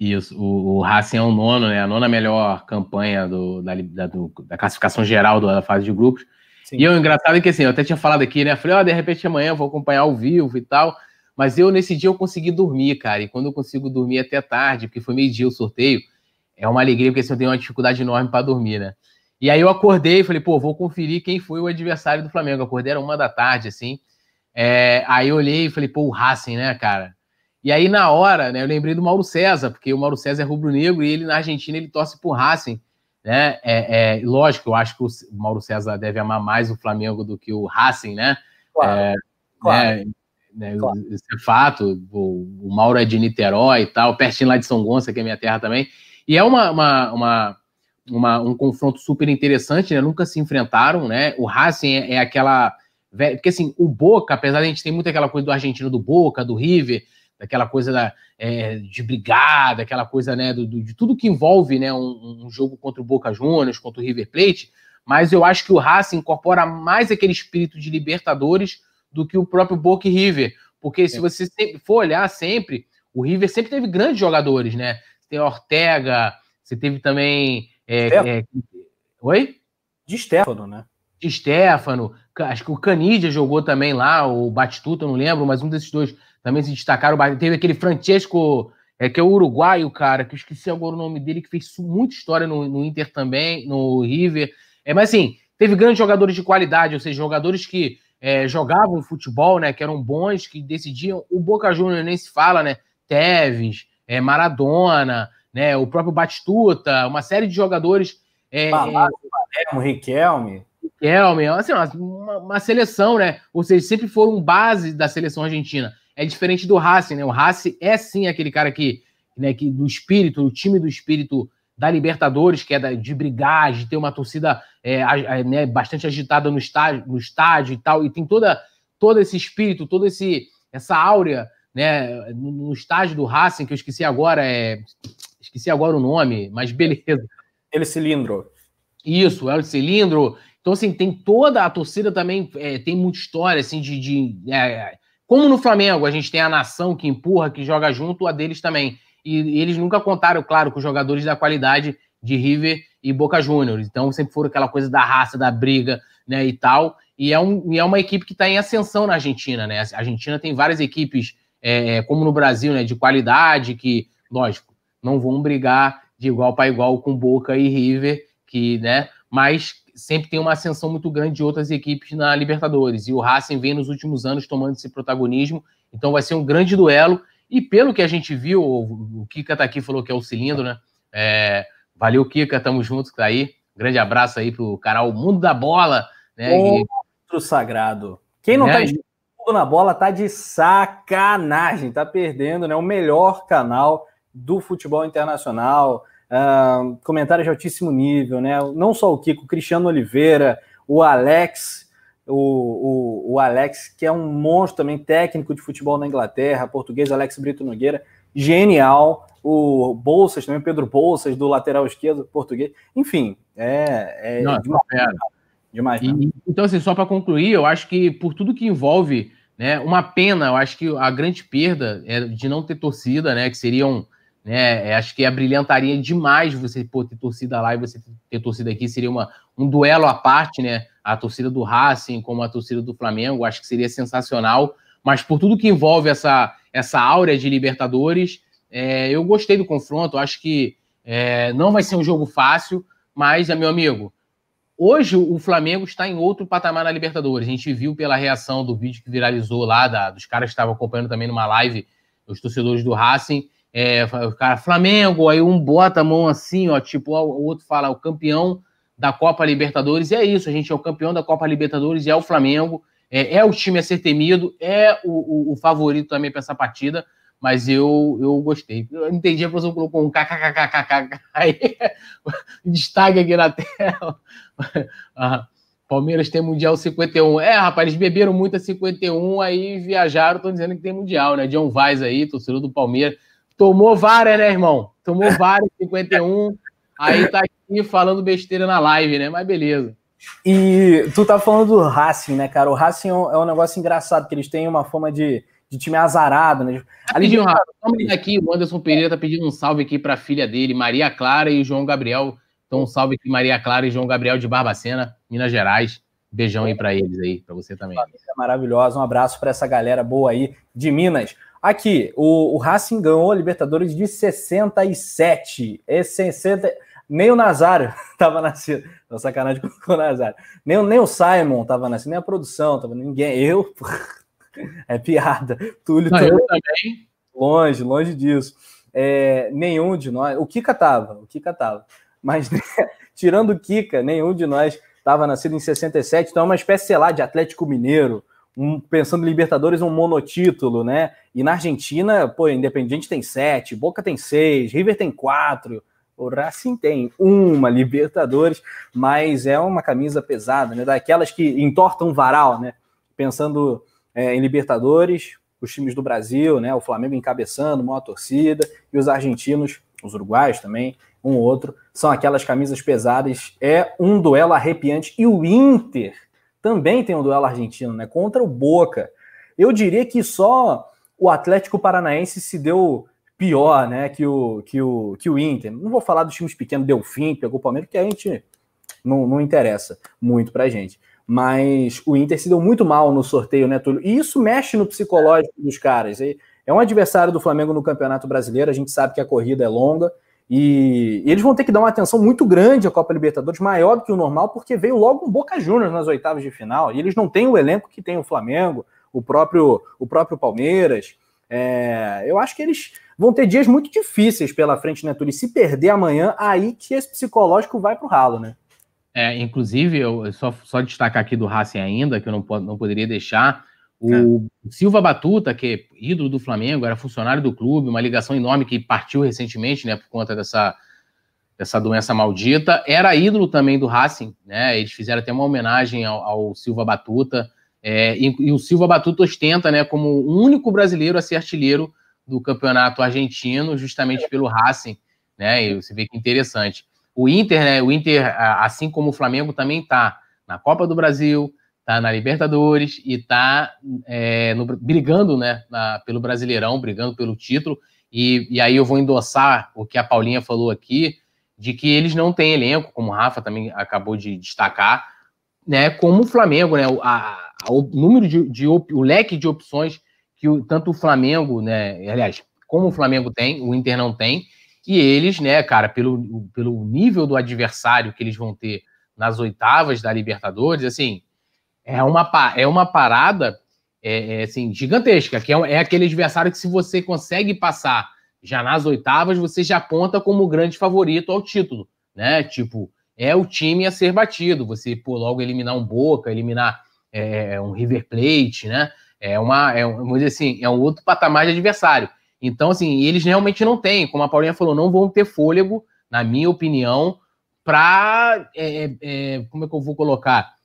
Isso, o, o Racing é o nono, né? A nona melhor campanha do, da, da, do, da classificação geral da fase de grupos. Sim. E o engraçado é que assim, eu até tinha falado aqui, né? Falei, ó, oh, de repente amanhã eu vou acompanhar ao vivo e tal. Mas eu, nesse dia, eu consegui dormir, cara. E quando eu consigo dormir até tarde, porque foi meio-dia o sorteio, é uma alegria, porque assim, eu tenho uma dificuldade enorme para dormir, né? E aí eu acordei e falei, pô, vou conferir quem foi o adversário do Flamengo. Eu acordei, era uma da tarde, assim. É, aí eu olhei e falei, pô, o Racing, né, cara? E aí, na hora, né, eu lembrei do Mauro César, porque o Mauro César é rubro-negro e ele, na Argentina, ele torce pro Racing. Né? É, é, lógico, eu acho que o Mauro César deve amar mais o Flamengo do que o Racing, né? Claro, é, claro. Né, né, claro. Isso é fato. O, o, Mauro é de Niterói e tal, pertinho lá de São Gonçalo, que é minha terra também. E é uma, uma, uma uma, um confronto super interessante, né? Nunca se enfrentaram, né? O Racing é, é aquela. Porque assim, o Boca, apesar de a gente ter muito aquela coisa do argentino do Boca, do River, daquela coisa da, é, de brigar, daquela coisa, né, do, do, de tudo que envolve, né, um, um, jogo contra o Boca Juniors, contra o River Plate, mas eu acho que o Racing incorpora mais aquele espírito de Libertadores do que o próprio Boca e River, porque se é. você for olhar sempre, o River sempre teve grandes jogadores, né, você tem Ortega, você teve também é, é, Oi? De Stefano, né? De Stefano, acho que o Canidia jogou também lá, o Batistuta, não lembro, mas um desses dois também se destacaram. Teve aquele Francesco, é, que é o uruguaio, cara, que eu esqueci agora o nome dele, que fez muita história no, no Inter também, no River. É, mas assim, teve grandes jogadores de qualidade, ou seja, jogadores que é, jogavam futebol, né, que eram bons, que decidiam. O Boca Juniors nem se fala, né? Teves, é, Maradona, né? O próprio Batistuta, uma série de jogadores. É, Palácio, é, Riquelme. Riquelme, assim, uma, uma, seleção, né? Ou seja, sempre foram base da seleção argentina. É diferente do Racing, né? O Racing é sim aquele cara que, né, que do espírito, o time do espírito da Libertadores, que é da, de brigar, de ter uma torcida é, a, né, bastante agitada no estádio, no estádio e tal, e tem toda, todo esse espírito, toda esse, essa áurea né, no, no estádio do Racing, que eu esqueci agora, é esqueci agora o nome, mas beleza. Ele cilindro. Isso, é o cilindro. Então, assim, tem toda a torcida também, é, tem muita história, assim, de. de é, como no Flamengo, a gente tem a nação que empurra, que joga junto, a deles também. E, eles nunca contaram, claro, com jogadores da qualidade de River e Boca Juniors. Então, sempre foram aquela coisa da raça, da briga, né, e tal. E é, um, e é uma equipe que está em ascensão na Argentina, né? A Argentina tem várias equipes é, é, como no Brasil, né, de qualidade, que, lógico, não vão brigar de igual para igual com Boca e River, que, né, mas sempre tem uma ascensão muito grande de outras equipes na Libertadores. E o Racing vem nos últimos anos tomando esse protagonismo, então vai ser um grande duelo. E pelo que a gente viu, o Kika tá aqui falou que é o cilindro, né? É, valeu, Kika, tamo junto, tá aí. Grande abraço aí pro canal Mundo da Bola, né? Outro sagrado. Quem não tá né? tá na bola tá de sacanagem, tá perdendo, né? O melhor canal do futebol internacional. Uh, comentários de altíssimo nível, né? Não só o Kiko, o Cristiano Oliveira, o Alex, o, o, o, Alex, que é um monstro também, técnico de futebol na Inglaterra, português, Alex Brito Nogueira, genial. O Bolsas também, Pedro Bolsas, do lateral esquerdo, português. Enfim, é, é Não, demais. demais e, então, assim, só para concluir, eu acho que por tudo que envolve, né, uma pena, eu acho que a grande perda é de não ter torcida, né, que seriam. Né? É, acho que abrilhantaria demais você pô, ter torcida lá e você ter torcida aqui. Seria uma, um duelo à parte, né? A torcida do Racing como a torcida do Flamengo. Acho que seria sensacional. Mas por tudo que envolve essa, essa áurea de Libertadores, é, eu gostei do confronto. Acho que é, não vai ser um jogo fácil, mas, é, meu amigo, hoje o Flamengo está em outro patamar na Libertadores. A gente viu pela reação do vídeo que viralizou lá, da, dos caras que estavam acompanhando também numa live, os torcedores do Racing é, o cara, Flamengo, aí um bota a mão assim, ó, tipo, o outro fala, o campeão da Copa Libertadores, e é isso, a gente é o campeão da Copa Libertadores, e é o Flamengo, é, é o time a ser temido, é o, o, o favorito também para essa partida, mas eu, eu gostei. Eu entendi, a professora colocou um kkkkkk, aí destaque aqui na tela. ah, Palmeiras tem Mundial 51. É, rapaz, eles beberam muito a 51, aí viajaram, estão dizendo que tem Mundial, né? John Vaz aí, torcedor do Palmeiras. Tomou várias, né, irmão? Tomou várias, 51. Aí tá aqui falando besteira na live, né? Mas beleza. E tu tá falando do Racing, né, cara? O Racing é um, é negócio engraçado, que eles têm uma forma de, de time azarado, né? Rapidinho, Rafa, vamos aqui, o Anderson Pereira tá pedindo um salve aqui pra filha dele, Maria Clara e o João Gabriel. Então, um salve aqui, Maria Clara e João Gabriel de Barbacena, Minas Gerais. Beijão aí para eles aí, para você também. Maravilhosa, um abraço para essa galera boa aí de Minas. Aqui, o, o Racing ganhou a Libertadores de 67. É 60, nem o Nazário estava nascido. Não, sacanagem com o Nazário. Nem, nem o Simon estava nascido, nem a produção, tava, ninguém. Eu. é piada. Túlio Não, eu também. Longe, longe disso. É, nenhum de nós. O Kika tava, o Kika tava. Mas, tirando o Kika, nenhum de nós estava nascido em 67. Então é uma espécie, sei lá, de Atlético Mineiro um, pensando em Libertadores, um monotítulo, né? E na Argentina, pô, Independiente tem sete, Boca tem seis, River tem quatro, o Racing tem uma Libertadores, mas é uma camisa pesada, né? Daquelas que entortam varal, né? Pensando é, em Libertadores, os times do Brasil, né? O Flamengo encabeçando, uma torcida, e os argentinos, os uruguaios também, um outro, são aquelas camisas pesadas. É um duelo arrepiante. E o Inter também tem um duelo argentino, né? Contra o Boca. Eu diria que só o Atlético Paranaense se deu pior, né? Que o, que o, que o Inter. Não vou falar dos times pequenos, Delfim, pegou o Palmeiras, que a gente não, não interessa muito pra gente. Mas o Inter se deu muito mal no sorteio, né, Túlio? E isso mexe no psicológico dos caras. É um adversário do Flamengo no Campeonato Brasileiro, a gente sabe que a corrida é longa, e eles vão ter que dar uma atenção muito grande à Copa Libertadores, maior do que o normal, porque veio logo um Boca Juniors nas oitavas de final. E eles não têm o elenco que tem o Flamengo, o próprio, o próprio Palmeiras. É, eu acho que eles vão ter dias muito difíceis pela frente, né, Túlio? E se perder amanhã, aí que esse psicológico vai para o ralo, né? É, inclusive, eu só, só destacar aqui do Racing ainda, que eu não, não poderia deixar, o é. Silva Batuta, que é ídolo do Flamengo, era funcionário do clube, uma ligação enorme que partiu recentemente, né, por conta dessa, dessa doença maldita, era ídolo também do Racing, né? Eles fizeram até uma homenagem ao, ao Silva Batuta, é, e, e, o Silva Batuta ostenta, né, como o único brasileiro a ser artilheiro do campeonato argentino, justamente pelo Racing, né? E você vê que interessante. O Inter, né? O Inter, assim como o Flamengo, também está na Copa do Brasil, tá na Libertadores e tá é, brigando, né, na, pelo Brasileirão, brigando pelo título. E, e, aí eu vou endossar o que a Paulinha falou aqui, de que eles não têm elenco, como o Rafa também acabou de destacar, né, como o Flamengo, né, a, a, o número de, de o leque de opções que o, tanto o Flamengo, né, aliás, como o Flamengo tem, o Inter não tem, e eles, né, cara, pelo, pelo nível do adversário que eles vão ter nas oitavas da Libertadores, assim, é uma, é uma parada é, é assim, gigantesca, que é, é aquele adversário que se você consegue passar já nas oitavas, você já aponta como grande favorito ao título, né? Tipo, é o time a ser batido. Você, pô, logo eliminar um Boca, eliminar é, um River Plate, né? É uma, é, vamos dizer assim, é um outro patamar de adversário. Então, assim, eles realmente não têm, como a Paulinha falou, não vão ter fôlego, na minha opinião, para, é, é, é, como é que eu vou colocar?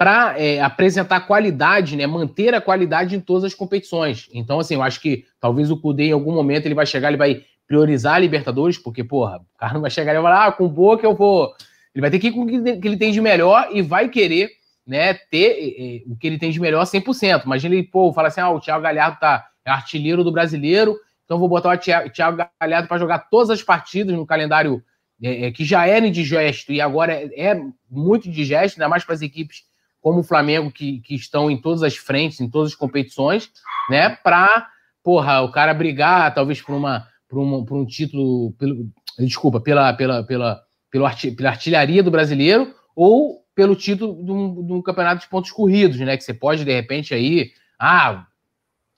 Para é, apresentar qualidade, né? Manter a qualidade em todas as competições. Então, assim, eu acho que talvez o Cudê, em algum momento, ele vai chegar, ele vai priorizar a Libertadores, porque, porra, o cara não vai chegar e vai falar, ah, com boca eu vou. Ele vai ter que ir com o que ele tem de melhor e vai querer né, ter o que ele tem de melhor 100%. Imagina ele, pô, fala assim, ah, o Thiago Galhardo tá é artilheiro do brasileiro, então vou botar o Thiago Galhardo para jogar todas as partidas no calendário é, é, que já era indigesto e agora é, é muito indigesto, ainda mais para as equipes como o Flamengo, que, que estão em todas as frentes, em todas as competições, né, para, porra, o cara brigar, talvez por uma, por, uma, por um título, pelo, desculpa, pela, pela, pela, pela, pela artilharia do brasileiro, ou pelo título do, do campeonato de pontos corridos, né? Que você pode, de repente, aí, ah,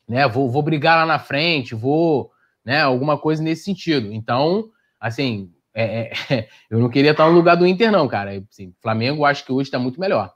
né, vou, vou brigar lá na frente, vou, né, alguma coisa nesse sentido. Então, assim, é, é, eu não queria estar no lugar do Inter, não, cara. Assim, Flamengo, acho que hoje está muito melhor.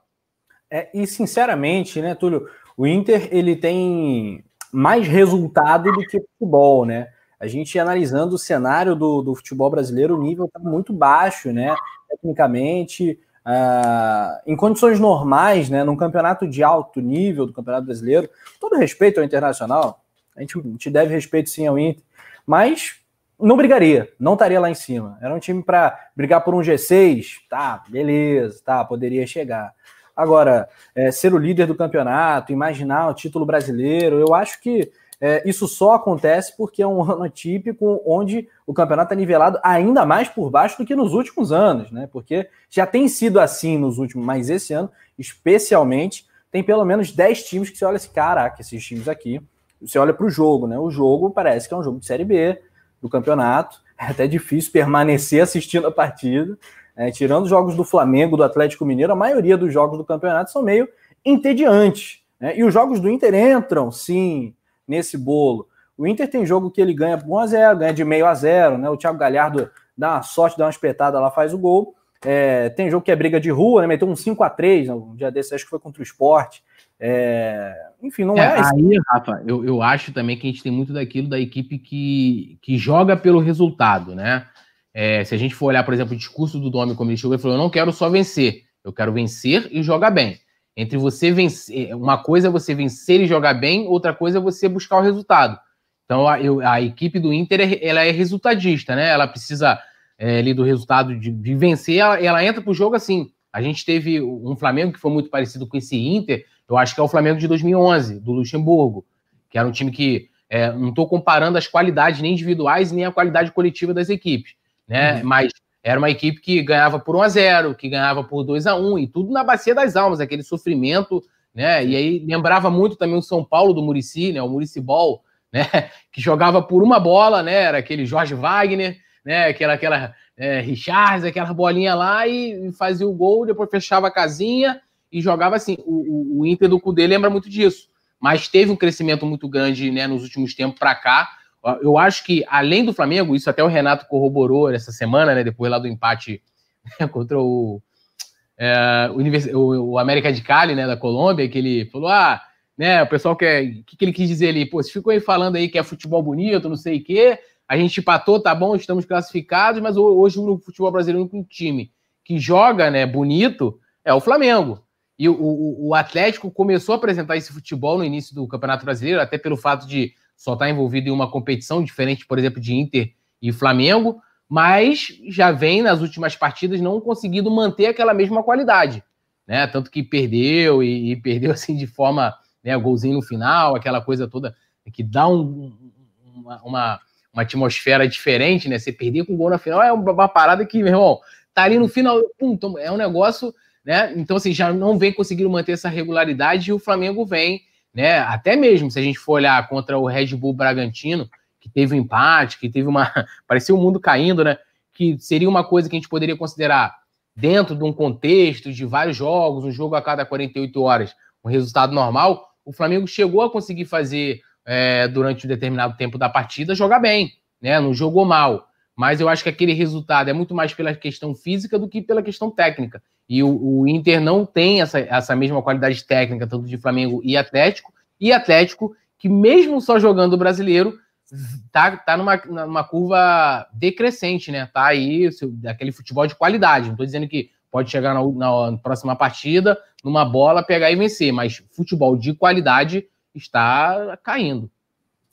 É, e, sinceramente, né, Túlio, o Inter, ele tem mais resultado do que futebol, né? A gente analisando o cenário do, do futebol brasileiro, o nível está muito baixo, né? Tecnicamente, Uh, em condições normais, né, num campeonato de alto nível do Campeonato Brasileiro, todo respeito ao Internacional, a gente, a gente deve respeito sim ao Inter, mas não brigaria, não estaria lá em cima. Era um time para brigar por um G6, tá, beleza, tá, poderia chegar. Agora, é, ser o líder do campeonato, imaginar o título brasileiro, eu acho que é, isso só acontece porque é um ano atípico onde o campeonato é nivelado ainda mais por baixo do que nos últimos anos, né? Porque já tem sido assim nos últimos, mas esse ano, especialmente, tem pelo menos 10 times que você olha assim, caraca, esses times aqui, você olha para o jogo, né? O jogo parece que é um jogo de Série B do campeonato, é até difícil permanecer assistindo a partida. É, tirando os jogos do Flamengo, do Atlético Mineiro, a maioria dos jogos do campeonato são meio entediantes. Né? E os jogos do Inter entram, sim, nesse bolo. O Inter tem jogo que ele ganha por 1x0, ganha de meio a zero, né? O Thiago Galhardo dá uma sorte, dá uma espetada lá, faz o gol. É, tem jogo que é briga de rua, né? Meteu um 5x3, um dia desse, acho que foi contra o esporte. É, enfim, não é. é aí, Rafa, eu, eu acho também que a gente tem muito daquilo da equipe que, que joga pelo resultado, né? É, se a gente for olhar, por exemplo, o discurso do Domi, como ele chegou, ele falou: Eu não quero só vencer, eu quero vencer e jogar bem. Entre você vencer, uma coisa é você vencer e jogar bem, outra coisa é você buscar o resultado. Então a, eu, a equipe do Inter ela é resultadista, né? Ela precisa é, ali do resultado de, de vencer, ela, ela entra para o jogo assim. A gente teve um Flamengo que foi muito parecido com esse Inter, eu acho que é o Flamengo de 2011, do Luxemburgo, que era um time que é, não estou comparando as qualidades nem individuais nem a qualidade coletiva das equipes, né? Uhum. Mas era uma equipe que ganhava por 1 a 0 que ganhava por 2 a 1 e tudo na bacia das almas, aquele sofrimento, né? E aí lembrava muito também o São Paulo do Murici, né? O Murici Ball, né? Que jogava por uma bola, né? Era aquele Jorge Wagner, né? Aquela, aquela é, Richards, aquela bolinha lá e, fazia o gol, depois fechava a casinha e jogava assim. O, o, o Inter do Cudê lembra muito disso, mas teve um crescimento muito grande, né? Nos últimos tempos para cá eu acho que, além do Flamengo, isso até o Renato corroborou essa semana, né? Depois lá do empate né, contra o, é, o, o, América de Cali, né? Da Colômbia, que ele falou: ah, né? O pessoal quer. O que, que ele quis dizer ali? Pô, você ficou aí falando aí que é futebol bonito, não sei o quê. A gente empatou, tá bom, estamos classificados, mas hoje no futebol brasileiro, um time que joga, né, bonito, é o Flamengo. E o, o, o Atlético começou a apresentar esse futebol no início do Campeonato Brasileiro, até pelo fato de só está envolvido em uma competição diferente, por exemplo, de Inter e Flamengo, mas já vem nas últimas partidas não conseguindo manter aquela mesma qualidade, né? Tanto que perdeu e, e perdeu assim de forma, né, golzinho no final, aquela coisa toda que dá um, uma, uma, uma, atmosfera diferente, né? Você perder com gol na final é uma, parada que, meu irmão, tá ali no final, pum, é um negócio, né? Então assim, já não vem conseguindo manter essa regularidade e o Flamengo vem né? Até mesmo se a gente for olhar contra o Red Bull Bragantino, que teve um empate, que teve uma. parecia o mundo caindo, né? Que seria uma coisa que a gente poderia considerar dentro de um contexto de vários jogos, um jogo a cada 48 horas, um resultado normal. O Flamengo chegou a conseguir fazer é, durante um determinado tempo da partida jogar bem, né? Não jogou mal. Mas eu acho que aquele resultado é muito mais pela questão física do que pela questão técnica. E o, o, Inter não tem essa, essa mesma qualidade técnica, tanto de Flamengo e Atlético, e Atlético, que mesmo só jogando o brasileiro, tá, tá numa, numa curva decrescente, né? Tá aí aquele futebol de qualidade. Não estou dizendo que pode chegar na, na, na, próxima partida, numa bola, pegar e vencer, mas futebol de qualidade está caindo.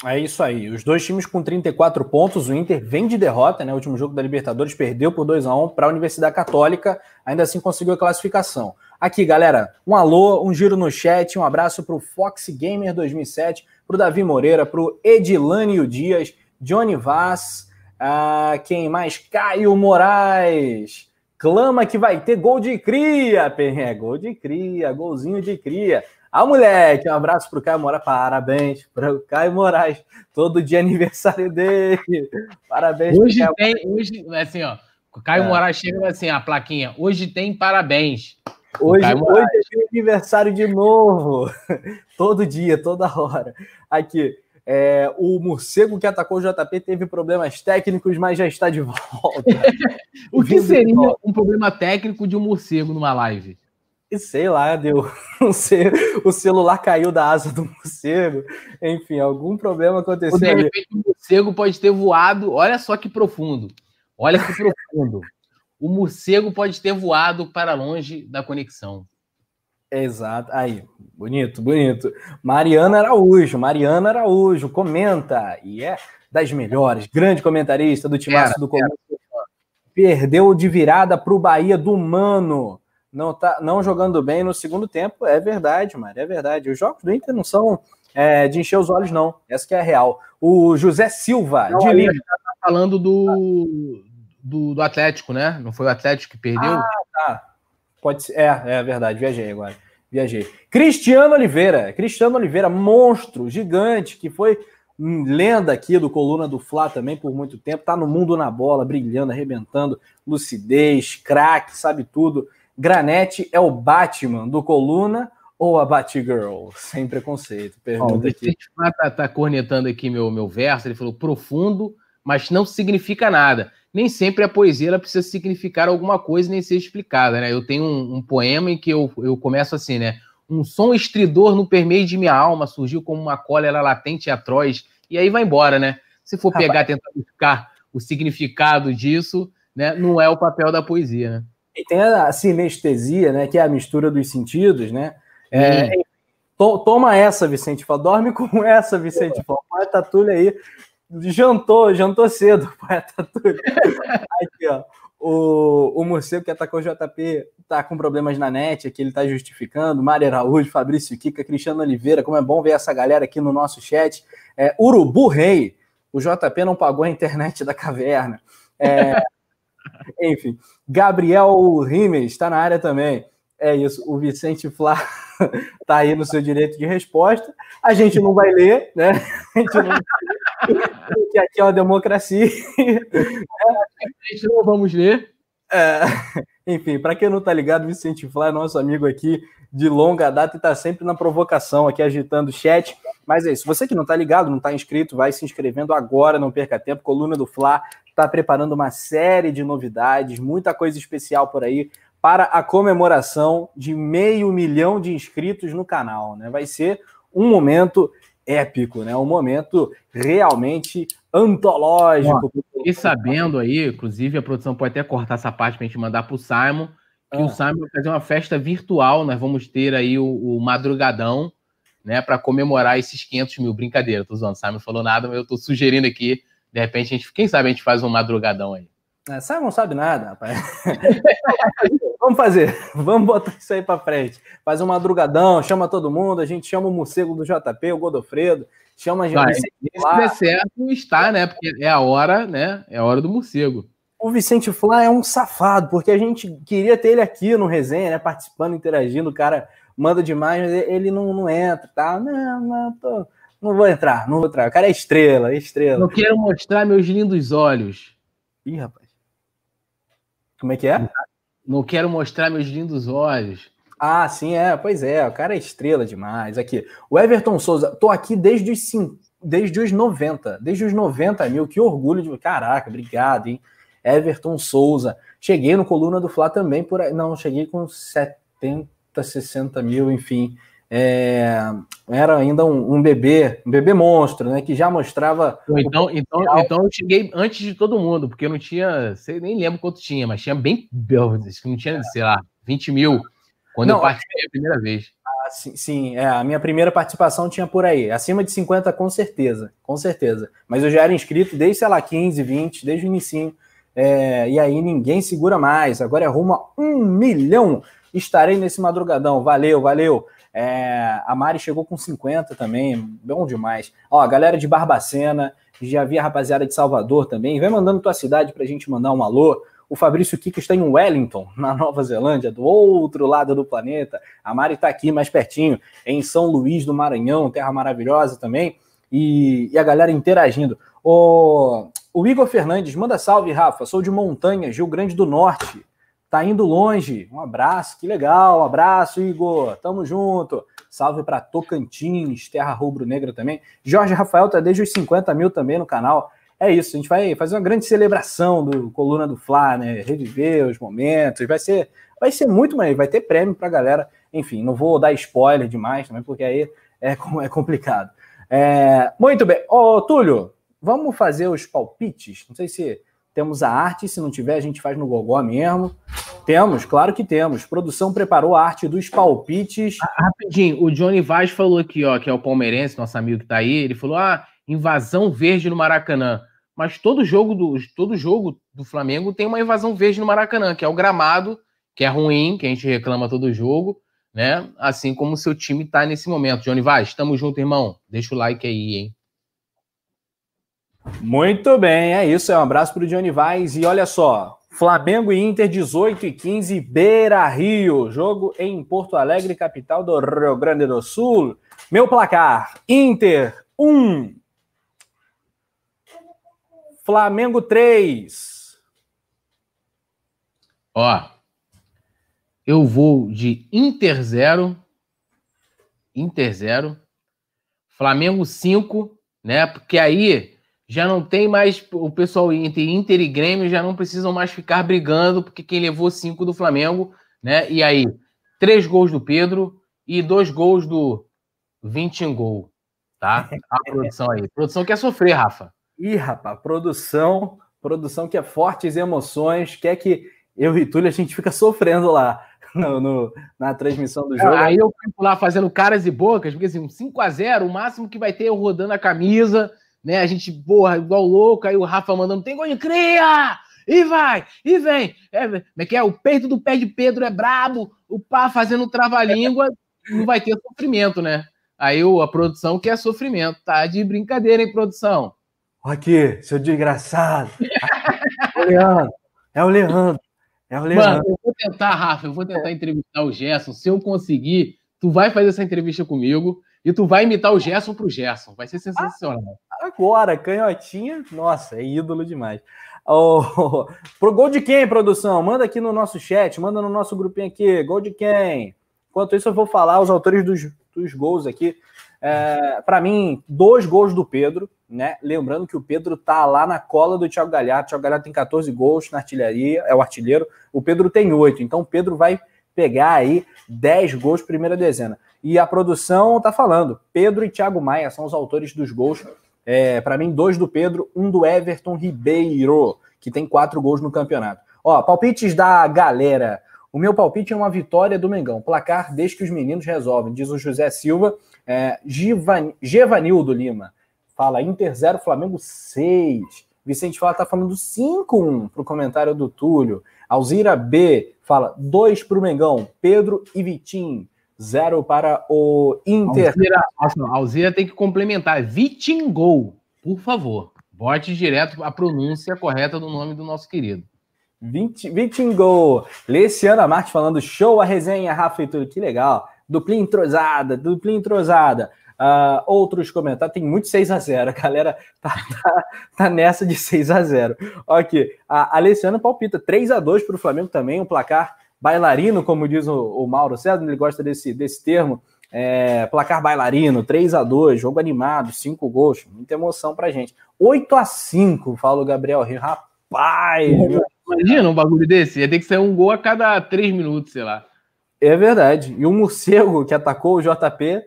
É isso aí. Os dois times com 34 pontos. O Inter vem de derrota, né? O último jogo da Libertadores perdeu por 2 a 1 para a Universidade Católica. Ainda assim conseguiu a classificação. Aqui, galera, um alô, um giro no chat, um abraço para o Fox Gamer 2007, para o Davi Moreira, para o Edilânio Dias, Johnny Vaz, ah, quem mais? Caio Moraes. Clama que vai ter gol de cria, gol de cria, golzinho de cria. Ah, moleque, um abraço pro Caio Moraes. Parabéns pro Caio Moraes. Todo dia aniversário dele. Parabéns. Hoje tem, hoje, assim, ó. O Caio é. Moraes chega assim, a plaquinha. Hoje tem parabéns. Hoje, hoje é aniversário de novo. Todo dia, toda hora. Aqui. É, o morcego que atacou o JP teve problemas técnicos, mas já está de volta. o que seria um problema técnico de um morcego numa live? Sei lá, deu. o celular caiu da asa do morcego. Enfim, algum problema aconteceu. De repente, o morcego pode ter voado. Olha só que profundo. Olha que profundo. O morcego pode ter voado para longe da conexão. Exato. Aí, bonito, bonito. Mariana Araújo, Mariana Araújo, comenta. E é das melhores, grande comentarista do Timaço do Colômbia. Perdeu de virada para o Bahia do Mano não tá não jogando bem no segundo tempo, é verdade, mano, é verdade. Os jogos do Inter não são é, de encher os olhos, não. Essa que é a real. O José Silva, não, de Lima. Tá falando do, do, do, Atlético, né? Não foi o Atlético que perdeu? Ah, tá. Pode ser. É, é verdade, viajei agora. Viajei. Cristiano Oliveira, Cristiano Oliveira, monstro, gigante, que foi lenda aqui do Coluna do Fla também por muito tempo, tá no mundo na bola, brilhando, arrebentando, lucidez, craque, sabe tudo. Granete é o Batman do Coluna ou a Batgirl? Sem preconceito. Pergunta oh, aqui. Tá, tá cornetando aqui meu, meu verso. Ele falou profundo, mas não significa nada. Nem sempre a poesia ela precisa significar alguma coisa nem ser explicada, né? Eu tenho um, um poema em que eu, eu começo assim, né? Um som estridor no permeio de minha alma surgiu como uma cólera latente e atroz, e aí vai embora, né? Se for pegar, Rapaz. tentar buscar o significado disso, né? Não é o papel da poesia, né? E tem a sinestesia, né? Que é a mistura dos sentidos, né? É, to, toma essa, Vicente Fala. Dorme com essa, Vicente Fala. Poeta Túlio aí jantou, jantou cedo, poeta Túlio. Aqui, ó. O, o morcego que atacou o JP tá com problemas na net, aqui ele tá justificando. Mário Araújo, Fabrício Kika, Cristiano Oliveira, como é bom ver essa galera aqui no nosso chat. É, Urubu Rei, o JP não pagou a internet da caverna. É, enfim, Gabriel Rimes está na área também. É isso, o Vicente Flá está aí no seu direito de resposta. A gente não vai ler, né? A gente não... Porque aqui é uma democracia. A gente não vamos ler. É... Enfim, para quem não está ligado, Vicente Flá é nosso amigo aqui de longa data e está sempre na provocação aqui, agitando o chat. Mas é isso. Você que não está ligado, não está inscrito, vai se inscrevendo agora, não perca tempo. Coluna do Fla está preparando uma série de novidades, muita coisa especial por aí para a comemoração de meio milhão de inscritos no canal. Né? Vai ser um momento épico, né? Um momento realmente antológico. e sabendo aí, inclusive a produção pode até cortar essa parte para a gente mandar para o Simon, que ah. o Simon vai fazer uma festa virtual. Nós vamos ter aí o, o madrugadão, né? Para comemorar esses 500 mil. Brincadeira, tô zoando. Simon falou nada, mas eu estou sugerindo aqui de repente, a gente, quem sabe a gente faz um madrugadão aí. É, Simon não sabe nada, rapaz. vamos fazer, vamos botar isso aí para frente. Faz um madrugadão, chama todo mundo, a gente chama o morcego do JP, o Godofredo, chama a gente. Se der certo, está, né? Porque é a hora, né? É a hora do morcego. O Vicente Flá é um safado, porque a gente queria ter ele aqui no resenha, né? Participando, interagindo, o cara manda demais, mas ele não, não entra, tá? Não, não, tô, não vou entrar, não vou entrar. O cara é estrela, é estrela. Eu quero mostrar meus lindos olhos. Ih, rapaz. Como é que é? Não quero mostrar meus lindos olhos. Ah, sim, é. Pois é, o cara é estrela demais. Aqui, o Everton Souza, tô aqui desde os, sim, desde os 90. Desde os 90 mil, que orgulho de. Caraca, obrigado, hein? Everton Souza. Cheguei no Coluna do Fla também por aí. Não, cheguei com 70, 60 mil, enfim. É, era ainda um, um, bebê, um bebê monstro, né? Que já mostrava. Então, então, então eu cheguei antes de todo mundo, porque eu não tinha, sei, nem lembro quanto tinha, mas tinha bem. Não tinha, sei lá, 20 mil quando não, eu participei a primeira vez. Ah, sim, sim, é, a minha primeira participação tinha por aí. Acima de 50, com certeza, com certeza. Mas eu já era inscrito desde, sei lá, 15, 20, desde o início. É, e aí ninguém segura mais. Agora é rumo a um milhão. Estarei nesse madrugadão. Valeu, valeu. É, a Mari chegou com 50 também, bom demais. Ó, a galera de Barbacena, já vi a rapaziada de Salvador também. Vem mandando tua cidade pra gente mandar um alô. O Fabrício Kiko está em Wellington, na Nova Zelândia, do outro lado do planeta. A Mari está aqui mais pertinho, em São Luís do Maranhão, terra maravilhosa também. E, e a galera interagindo. O, o Igor Fernandes, manda salve, Rafa. Sou de Montanha, Rio Grande do Norte. Tá indo longe. Um abraço, que legal. Um abraço, Igor. Tamo junto. Salve para Tocantins, terra rubro-negra também. Jorge Rafael tá desde os 50 mil também no canal é isso, a gente vai fazer uma grande celebração do Coluna do Fla, né? Reviver os momentos, vai ser, vai ser muito mais, vai ter prêmio pra galera. Enfim, não vou dar spoiler demais também, porque aí é, é complicado. É, muito bem. Ô, Túlio, vamos fazer os palpites? Não sei se temos a arte, se não tiver, a gente faz no Gogó mesmo. Temos, claro que temos. Produção preparou a arte dos palpites. Ah, rapidinho, o Johnny Vaz falou aqui, ó, que é o palmeirense, nosso amigo que tá aí, ele falou: ah, invasão verde no Maracanã mas todo jogo do todo jogo do Flamengo tem uma invasão verde no Maracanã, que é o gramado, que é ruim, que a gente reclama todo jogo, né? Assim como o seu time tá nesse momento. Johnny Vaz, estamos junto, irmão. Deixa o like aí, hein? Muito bem, é isso. É um abraço para o Johnny Vaz. E olha só, Flamengo e Inter 18 e 15, Beira Rio. Jogo em Porto Alegre, capital do Rio Grande do Sul. Meu placar: Inter 1, Flamengo 3. Ó, eu vou de Inter 0. Inter 0. Flamengo 5, né? Porque aí já não tem mais. O pessoal entre Inter e Grêmio já não precisam mais ficar brigando, porque quem levou 5 do Flamengo, né? E aí, três gols do Pedro e dois gols do 20 em gol. Tá? A produção aí. Produção quer sofrer, Rafa. Ih, rapaz, produção, produção que é fortes emoções, quer que eu e Túlio a gente fica sofrendo lá no, no na transmissão do jogo. Aí eu fico lá fazendo caras e bocas, porque assim, um 5x0, o máximo que vai ter eu rodando a camisa, né? A gente, porra, igual louco, aí o Rafa mandando, tem gol de cria! E vai, e vem. É, é que é? O peito do pé de Pedro é brabo, o pá fazendo trava-língua, não vai ter sofrimento, né? Aí a produção quer sofrimento, tá de brincadeira, hein, produção? Aqui, seu desgraçado. é o Leandro. É o Leandro. É o Leandro. Mano, eu vou tentar, Rafa, eu vou tentar entrevistar o Gerson. Se eu conseguir, tu vai fazer essa entrevista comigo e tu vai imitar o Gerson pro Gerson. Vai ser sensacional. agora, canhotinha, nossa, é ídolo demais. Oh, pro gol de quem, produção? Manda aqui no nosso chat, manda no nosso grupinho aqui. Gol de quem? Enquanto isso, eu vou falar os autores dos, dos gols aqui. É, para mim, dois gols do Pedro, né? Lembrando que o Pedro tá lá na cola do Thiago Galhardo. O Thiago Galhardo tem 14 gols na artilharia, é o artilheiro. O Pedro tem 8. Então o Pedro vai pegar aí 10 gols primeira dezena. E a produção tá falando, Pedro e Thiago Maia são os autores dos gols. É, para mim, dois do Pedro, um do Everton Ribeiro, que tem quatro gols no campeonato. Ó, palpites da galera. O meu palpite é uma vitória do Mengão. Placar desde que os meninos resolvem, diz o José Silva. É, Givan, Gevanildo Lima fala Inter 0, Flamengo 6. Vicente fala, tá falando 5-1 pro comentário do Túlio. Alzira B fala 2 pro Mengão, Pedro e Vitinho. 0 para o Inter. Alzira, Alzira tem que complementar. Vitingol, por favor. Bote direto a pronúncia correta do nome do nosso querido. Vitingol. Leciana Marques falando show a resenha, Rafa e Túlio. Que legal. Duplinha entrosada, duplinha entrosada. Uh, outros comentários, tem muito 6 a 0 A galera tá, tá, tá nessa de 6 a 0 Ok, a Alessiana palpita 3 a 2 para o Flamengo também, um placar bailarino, como diz o, o Mauro César, ele gosta desse, desse termo. É, placar bailarino, 3 a 2 jogo animado, 5 gols, muita emoção pra gente. 8 a 5 fala o Gabriel Rio. Rapaz! Imagina um bagulho desse, ia ter que sair um gol a cada 3 minutos, sei lá. É verdade. E o morcego que atacou o JP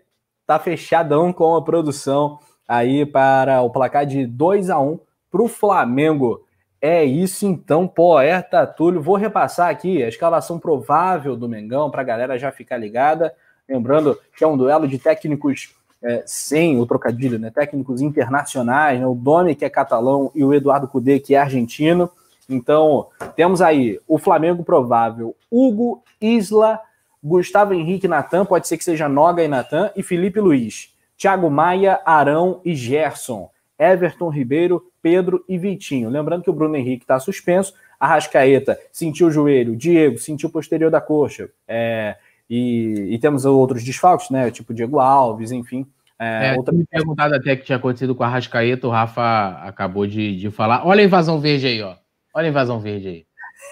tá fechadão com a produção aí para o placar de 2 a 1 para o Flamengo. É isso então, poeta Túlio. Vou repassar aqui a escalação provável do Mengão para a galera já ficar ligada. Lembrando que é um duelo de técnicos é, sem o trocadilho, né? Técnicos internacionais, né? o Domi, que é catalão, e o Eduardo Cudê, que é argentino. Então, temos aí o Flamengo provável, Hugo, Isla, Gustavo Henrique Natan, pode ser que seja Noga e Natan, e Felipe Luiz. Thiago Maia, Arão e Gerson. Everton Ribeiro, Pedro e Vitinho. Lembrando que o Bruno Henrique está suspenso. Arrascaeta sentiu o joelho, Diego sentiu o posterior da coxa. É, e, e, temos outros desfalques, né? Tipo Diego Alves, enfim. É, é outra... me perguntado até o que tinha acontecido com a Arrascaeta, o Rafa acabou de, de falar. Olha a invasão verde aí, ó. Olha a invasão verde aí.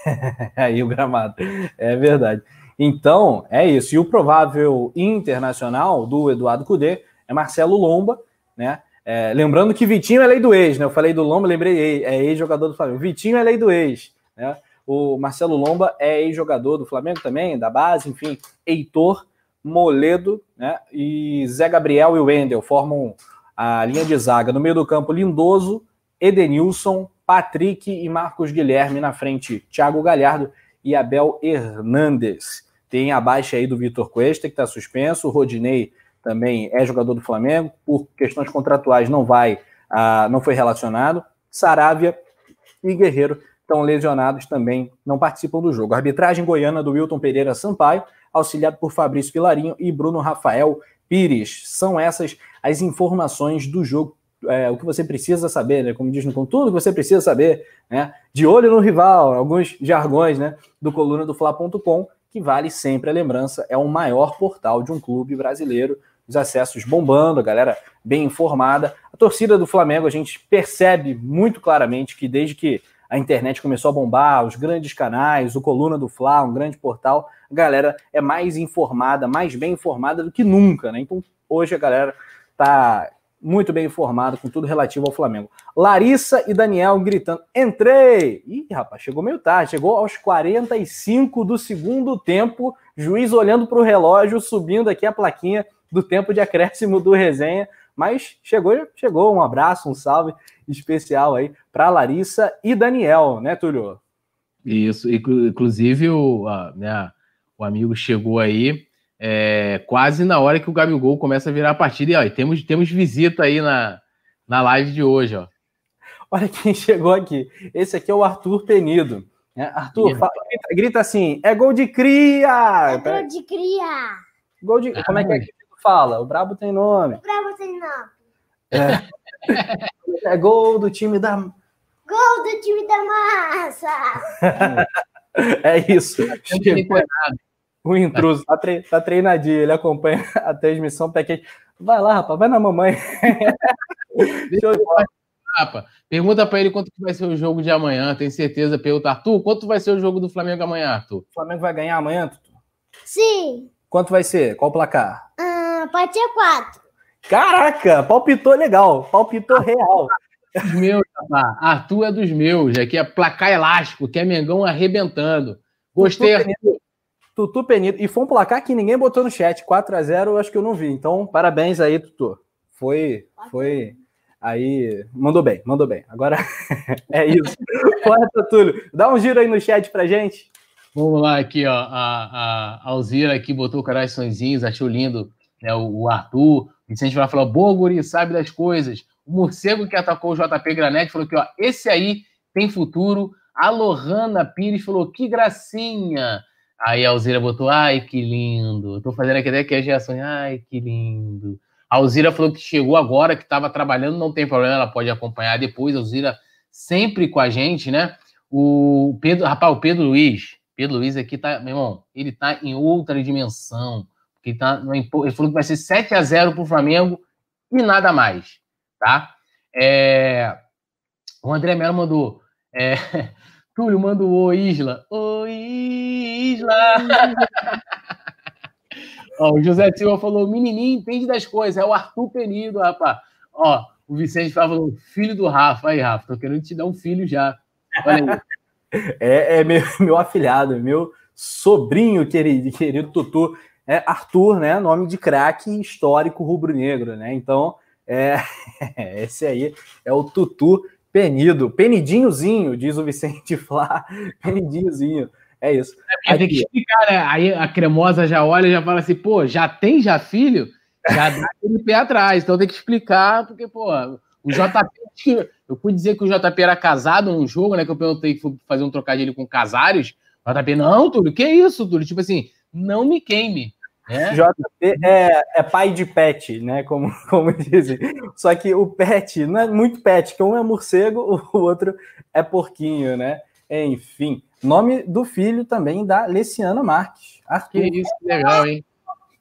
aí o gramado. É verdade. Então, é isso. E o provável internacional do Eduardo Cudê é Marcelo Lomba, né? É, lembrando que Vitinho é lei do ex, né? Eu falei do Lomba, lembrei, é ex-jogador do Flamengo. Vitinho é lei do ex, né? O Marcelo Lomba é ex-jogador do Flamengo também, da base, enfim. Heitor, Moledo, né? E Zé Gabriel e Wendel formam a linha de zaga. No meio do campo, Lindoso, Edenilson, Patrick e Marcos Guilherme na frente, Thiago Galhardo e Abel Hernandes. Tem a baixa aí do Vitor Cuesta, que está suspenso. O Rodinei também é jogador do Flamengo. Por questões contratuais, não vai, ah, não foi relacionado. Saravia e Guerreiro estão lesionados também, não participam do jogo. Arbitragem goiana do Wilton Pereira Sampaio, auxiliado por Fabrício Vilarinho e Bruno Rafael Pires. São essas as informações do jogo. É, o que você precisa saber, né? Como diz no com tudo que você precisa saber, né? De olho no rival, alguns jargões, né? Do coluna do Fla.com que vale sempre a lembrança, é o maior portal de um clube brasileiro, os acessos bombando, a galera bem informada. A torcida do Flamengo, a gente percebe muito claramente que desde que a internet começou a bombar, os grandes canais, o Coluna do Fla, um grande portal, a galera é mais informada, mais bem informada do que nunca, né? Então, hoje a galera tá muito bem informado com tudo relativo ao Flamengo. Larissa e Daniel gritando: entrei! Ih, rapaz, chegou meio tarde, chegou aos 45 do segundo tempo, juiz olhando para o relógio, subindo aqui a plaquinha do tempo de acréscimo do resenha. Mas chegou, chegou. Um abraço, um salve especial aí para Larissa e Daniel, né, Túlio? Isso, inclusive o, a, né, o amigo chegou aí é, quase na hora que o Gabigol começa a virar a partida. E, ó, e temos, temos visita aí na, na live de hoje. Ó. Olha quem chegou aqui. Esse aqui é o Arthur Penido. É, Arthur, fala, grita, grita, assim: é gol de cria! É gol de cria! Gol de, como é que é que fala? O Brabo tem nome. O Brabo tem nome. É, é gol do time da. Gol do time da massa! é isso. Chegou, o intruso tá, tre tá treinadinho, ele acompanha a transmissão pequena. Vai lá, rapaz, vai na mamãe. Deixa eu Rapa, pergunta para ele quanto vai ser o jogo de amanhã. Tem certeza, pergunta, Arthur, quanto vai ser o jogo do Flamengo amanhã, Arthur? O Flamengo vai ganhar amanhã, Tutu? Sim. Quanto vai ser? Qual o placar? Ah, pode ser quatro. Caraca, palpitou legal, palpitou real. Dos meus, rapaz. Arthur é dos meus, aqui é placar elástico, que é Mengão arrebentando. Gostei, Arthur. Tutu Penido. E foi um placar que ninguém botou no chat. 4 a 0 eu acho que eu não vi. Então, parabéns aí, Tutu. Foi. Foi. Aí, mandou bem, mandou bem. Agora é isso. Poeta Túlio, dá um giro aí no chat pra gente. Vamos lá, aqui, ó. A, a Alzira aqui botou coraçõezinhos, achou lindo né, o, o Arthur. Vicente vai falar, boa, guri, sabe das coisas. O morcego que atacou o JP Granete falou que, ó, esse aí tem futuro. A Lohana Pires falou, que gracinha. Aí a Alzira botou, ai, que lindo. Tô fazendo aqui até que as reações, ai, que lindo. A Alzira falou que chegou agora, que estava trabalhando, não tem problema, ela pode acompanhar depois. A Alzira sempre com a gente, né? O Pedro, rapaz, o Pedro Luiz, Pedro Luiz aqui tá, meu irmão, ele tá em outra dimensão. Que tá, ele falou que vai ser 7 a 0 para o Flamengo e nada mais, tá? É, o André Melo mandou. É, Túlio manda o Isla. Ô Isla! Ó, o José Silva falou: menininho entende das coisas, é o Arthur Penido, rapaz. Ó, o Vicente falou: filho do Rafa. Aí, Rafa, tô querendo te dar um filho já. Olha aí. É, é meu, meu afilhado, meu sobrinho querido, querido Tutu. É Arthur, né? Nome de craque histórico rubro-negro, né? Então, é, esse aí é o Tutu Penido. Penidinhozinho, diz o Vicente Flá. Penidinhozinho. É isso. É, tem que explicar, né? Aí a cremosa já olha e já fala assim, pô, já tem já filho? Já dá aquele pé atrás. Então tem que explicar, porque, pô, o JP. Eu fui dizer que o JP era casado num jogo, né? Que eu perguntei que fui fazer um trocadilho com casários. O JP, não, Túlio, que isso, Túlio? Tipo assim, não me queime. É? JP é, é, pai de pet, né? Como, como dizem. Só que o pet não é muito pet, que um é morcego, o outro é porquinho, né? Enfim, nome do filho também da Leciana Marques. Arthur. Que isso, que legal, hein?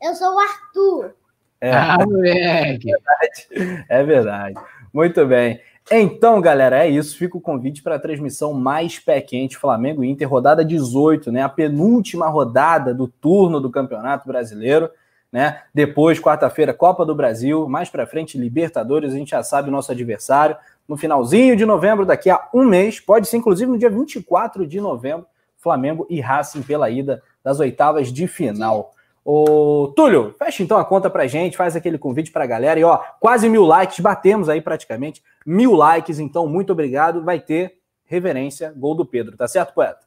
Eu sou o Arthur. É, ah, moleque. É verdade. É verdade. Muito bem. Então, galera, é isso. Fica o convite para a transmissão mais pé quente Flamengo Inter, rodada 18, né? A penúltima rodada do turno do Campeonato Brasileiro, né? Depois, quarta-feira, Copa do Brasil, mais para frente, Libertadores, a gente já sabe o nosso adversário. No finalzinho de novembro, daqui a um mês, pode ser inclusive no dia 24 de novembro, Flamengo e Racing pela ida das oitavas de final. Ô, Túlio, fecha então a conta pra gente, faz aquele convite pra galera. E ó, quase mil likes, batemos aí praticamente mil likes, então muito obrigado. Vai ter reverência, gol do Pedro, tá certo, poeta?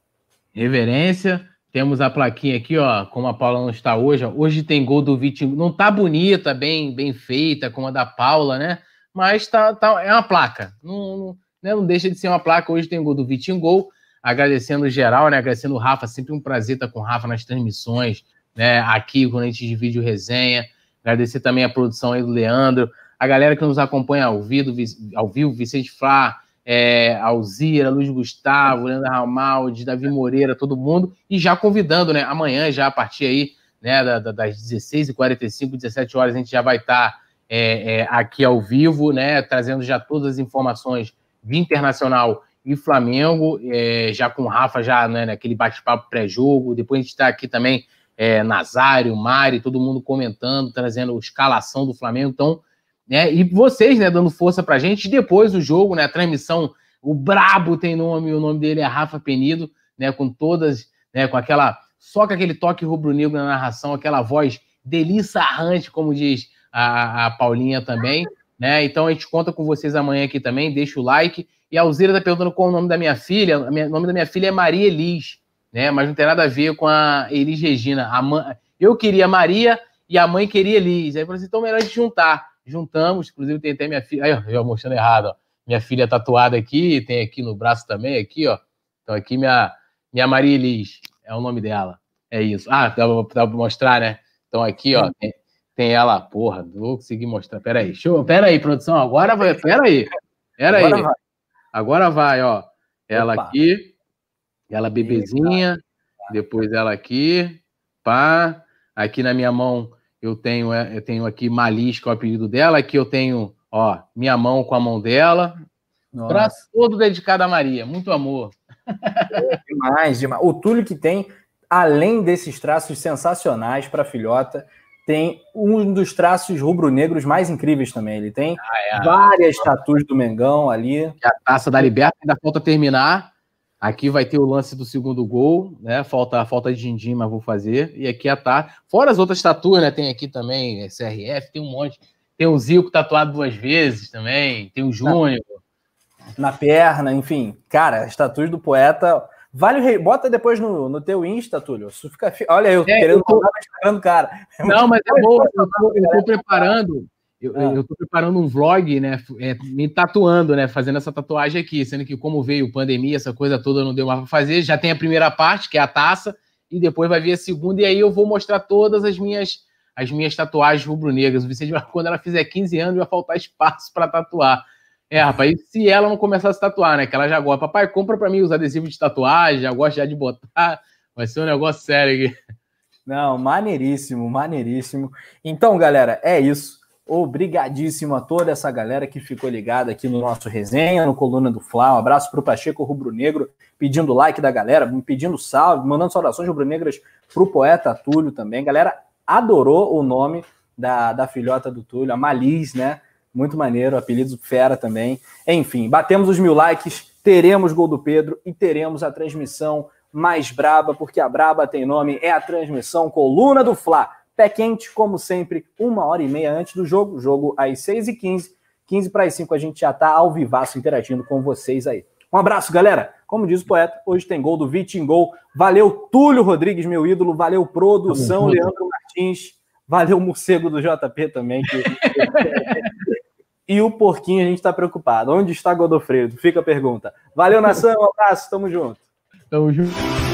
Reverência, temos a plaquinha aqui, ó, como a Paula não está hoje. Ó. Hoje tem gol do Vitinho, não tá bonita, bem, bem feita, como a da Paula, né? Mas tá, tá é uma placa, não, né? não deixa de ser uma placa. Hoje tem gol do Vitinho Gol, agradecendo geral, né? Agradecendo o Rafa, sempre um prazer estar com o Rafa nas transmissões né, aqui quando a gente divide o resenha. Agradecer também a produção aí do Leandro, a galera que nos acompanha ao vivo, ao vivo Vicente Flá, é, Alzira, Luiz Gustavo, Leandro Ramaldi, Davi Moreira, todo mundo, e já convidando, né, amanhã, já a partir aí, né, das 16h45, 17 horas, a gente já vai estar tá, é, é, aqui ao vivo, né, trazendo já todas as informações de Internacional e Flamengo, é, já com o Rafa, já né, naquele bate-papo pré-jogo, depois a gente está aqui também é, Nazário, Mari, todo mundo comentando, trazendo a escalação do Flamengo. Então, né, e vocês, né, dando força pra gente. Depois do jogo, né, a transmissão, o Brabo tem nome, o nome dele é Rafa Penido, né, com todas, né, com aquela, só com aquele toque rubro-negro na narração, aquela voz deliciarrante, como diz a, a Paulinha também, né? Então a gente conta com vocês amanhã aqui também, deixa o like. E a Alzira tá perguntando qual é o nome da minha filha. O nome da minha filha é Maria Elis né? Mas não tem nada a ver com a Elis Regina. A mãe, eu queria Maria e a mãe queria Elis. Aí eu falei assim, então melhor a gente juntar. Juntamos, inclusive tem até minha filha. Aí, ó, eu mostrando errado, ó. Minha filha tatuada aqui, tem aqui no braço também, aqui, ó. Então aqui minha, minha Maria Elis, é o nome dela. É isso. Ah, dá, dá pra mostrar, né? Então aqui, ó, tem, tem ela, porra, não vou conseguir mostrar. Pera aí. Pera aí, produção, agora vai. Pera aí. Agora. Vai. Agora vai, ó. Ela Opa. aqui, ela bebezinha, depois ela aqui, pá. Aqui na minha mão eu tenho, é, eu tenho aqui Malis, que é o apelido dela. Aqui eu tenho, ó, minha mão com a mão dela. Para todo dedicado a Maria. Muito amor. É, demais, demais. O Túlio que tem, além desses traços sensacionais para filhota, tem um dos traços rubro-negros mais incríveis também. Ele tem ah, é. várias tatuas do Mengão ali. A taça da Liberta ainda falta terminar. Aqui vai ter o lance do segundo gol, né? Falta falta de din mas vou fazer. E aqui a tá. Fora as outras tatuas, né? Tem aqui também é, CRF, tem um monte. Tem o Zico tatuado duas vezes também. Tem o Júnior. Na, na, perna, enfim. Cara, as tatuas do poeta. Vale o rei. Bota depois no, no teu Insta, Túlio. Fica. Olha, eu é, querendo eu tô... cara. Não, mas é bom. Eu tô, eu tô preparando. Eu, ah. eu tô preparando um vlog, né? É, me tatuando, né? Fazendo essa tatuagem aqui, sendo que, como veio pandemia, essa coisa toda não deu mais para fazer. Já tem a primeira parte, que é a taça, e depois vai vir a segunda, e aí eu vou mostrar todas as minhas as minhas tatuagens rubro-negras. O Vicente, quando ela fizer 15 anos, vai faltar espaço para tatuar. É, rapaz, e se ela não começar a se tatuar, né? Que ela já gosta. Papai, compra para mim os adesivos de tatuagem, já gosta já de botar. Vai ser um negócio sério aqui. Não, maneiríssimo, maneiríssimo. Então, galera, é isso. Obrigadíssimo a toda essa galera que ficou ligada aqui no nosso resenha, no Coluna do Fla. Um abraço para o Pacheco Rubro Negro, pedindo like da galera, pedindo salve, mandando saudações rubro-negras para o poeta Túlio também. Galera, adorou o nome da, da filhota do Túlio, a Malis, né? Muito maneiro, apelido fera também. Enfim, batemos os mil likes, teremos gol do Pedro e teremos a transmissão mais braba, porque a braba tem nome, é a transmissão Coluna do Fla. Pé quente, como sempre, uma hora e meia antes do jogo, jogo às 6h15, 15 para as 5 a gente já está ao vivaço interagindo com vocês aí. Um abraço, galera. Como diz o poeta, hoje tem gol do Vitingol. Valeu, Túlio Rodrigues, meu ídolo. Valeu, produção, Leandro Martins. Valeu, morcego do JP também. Que... e o porquinho, a gente está preocupado. Onde está Godofredo? Fica a pergunta. Valeu, nação. Um abraço. Tamo junto. Tamo junto.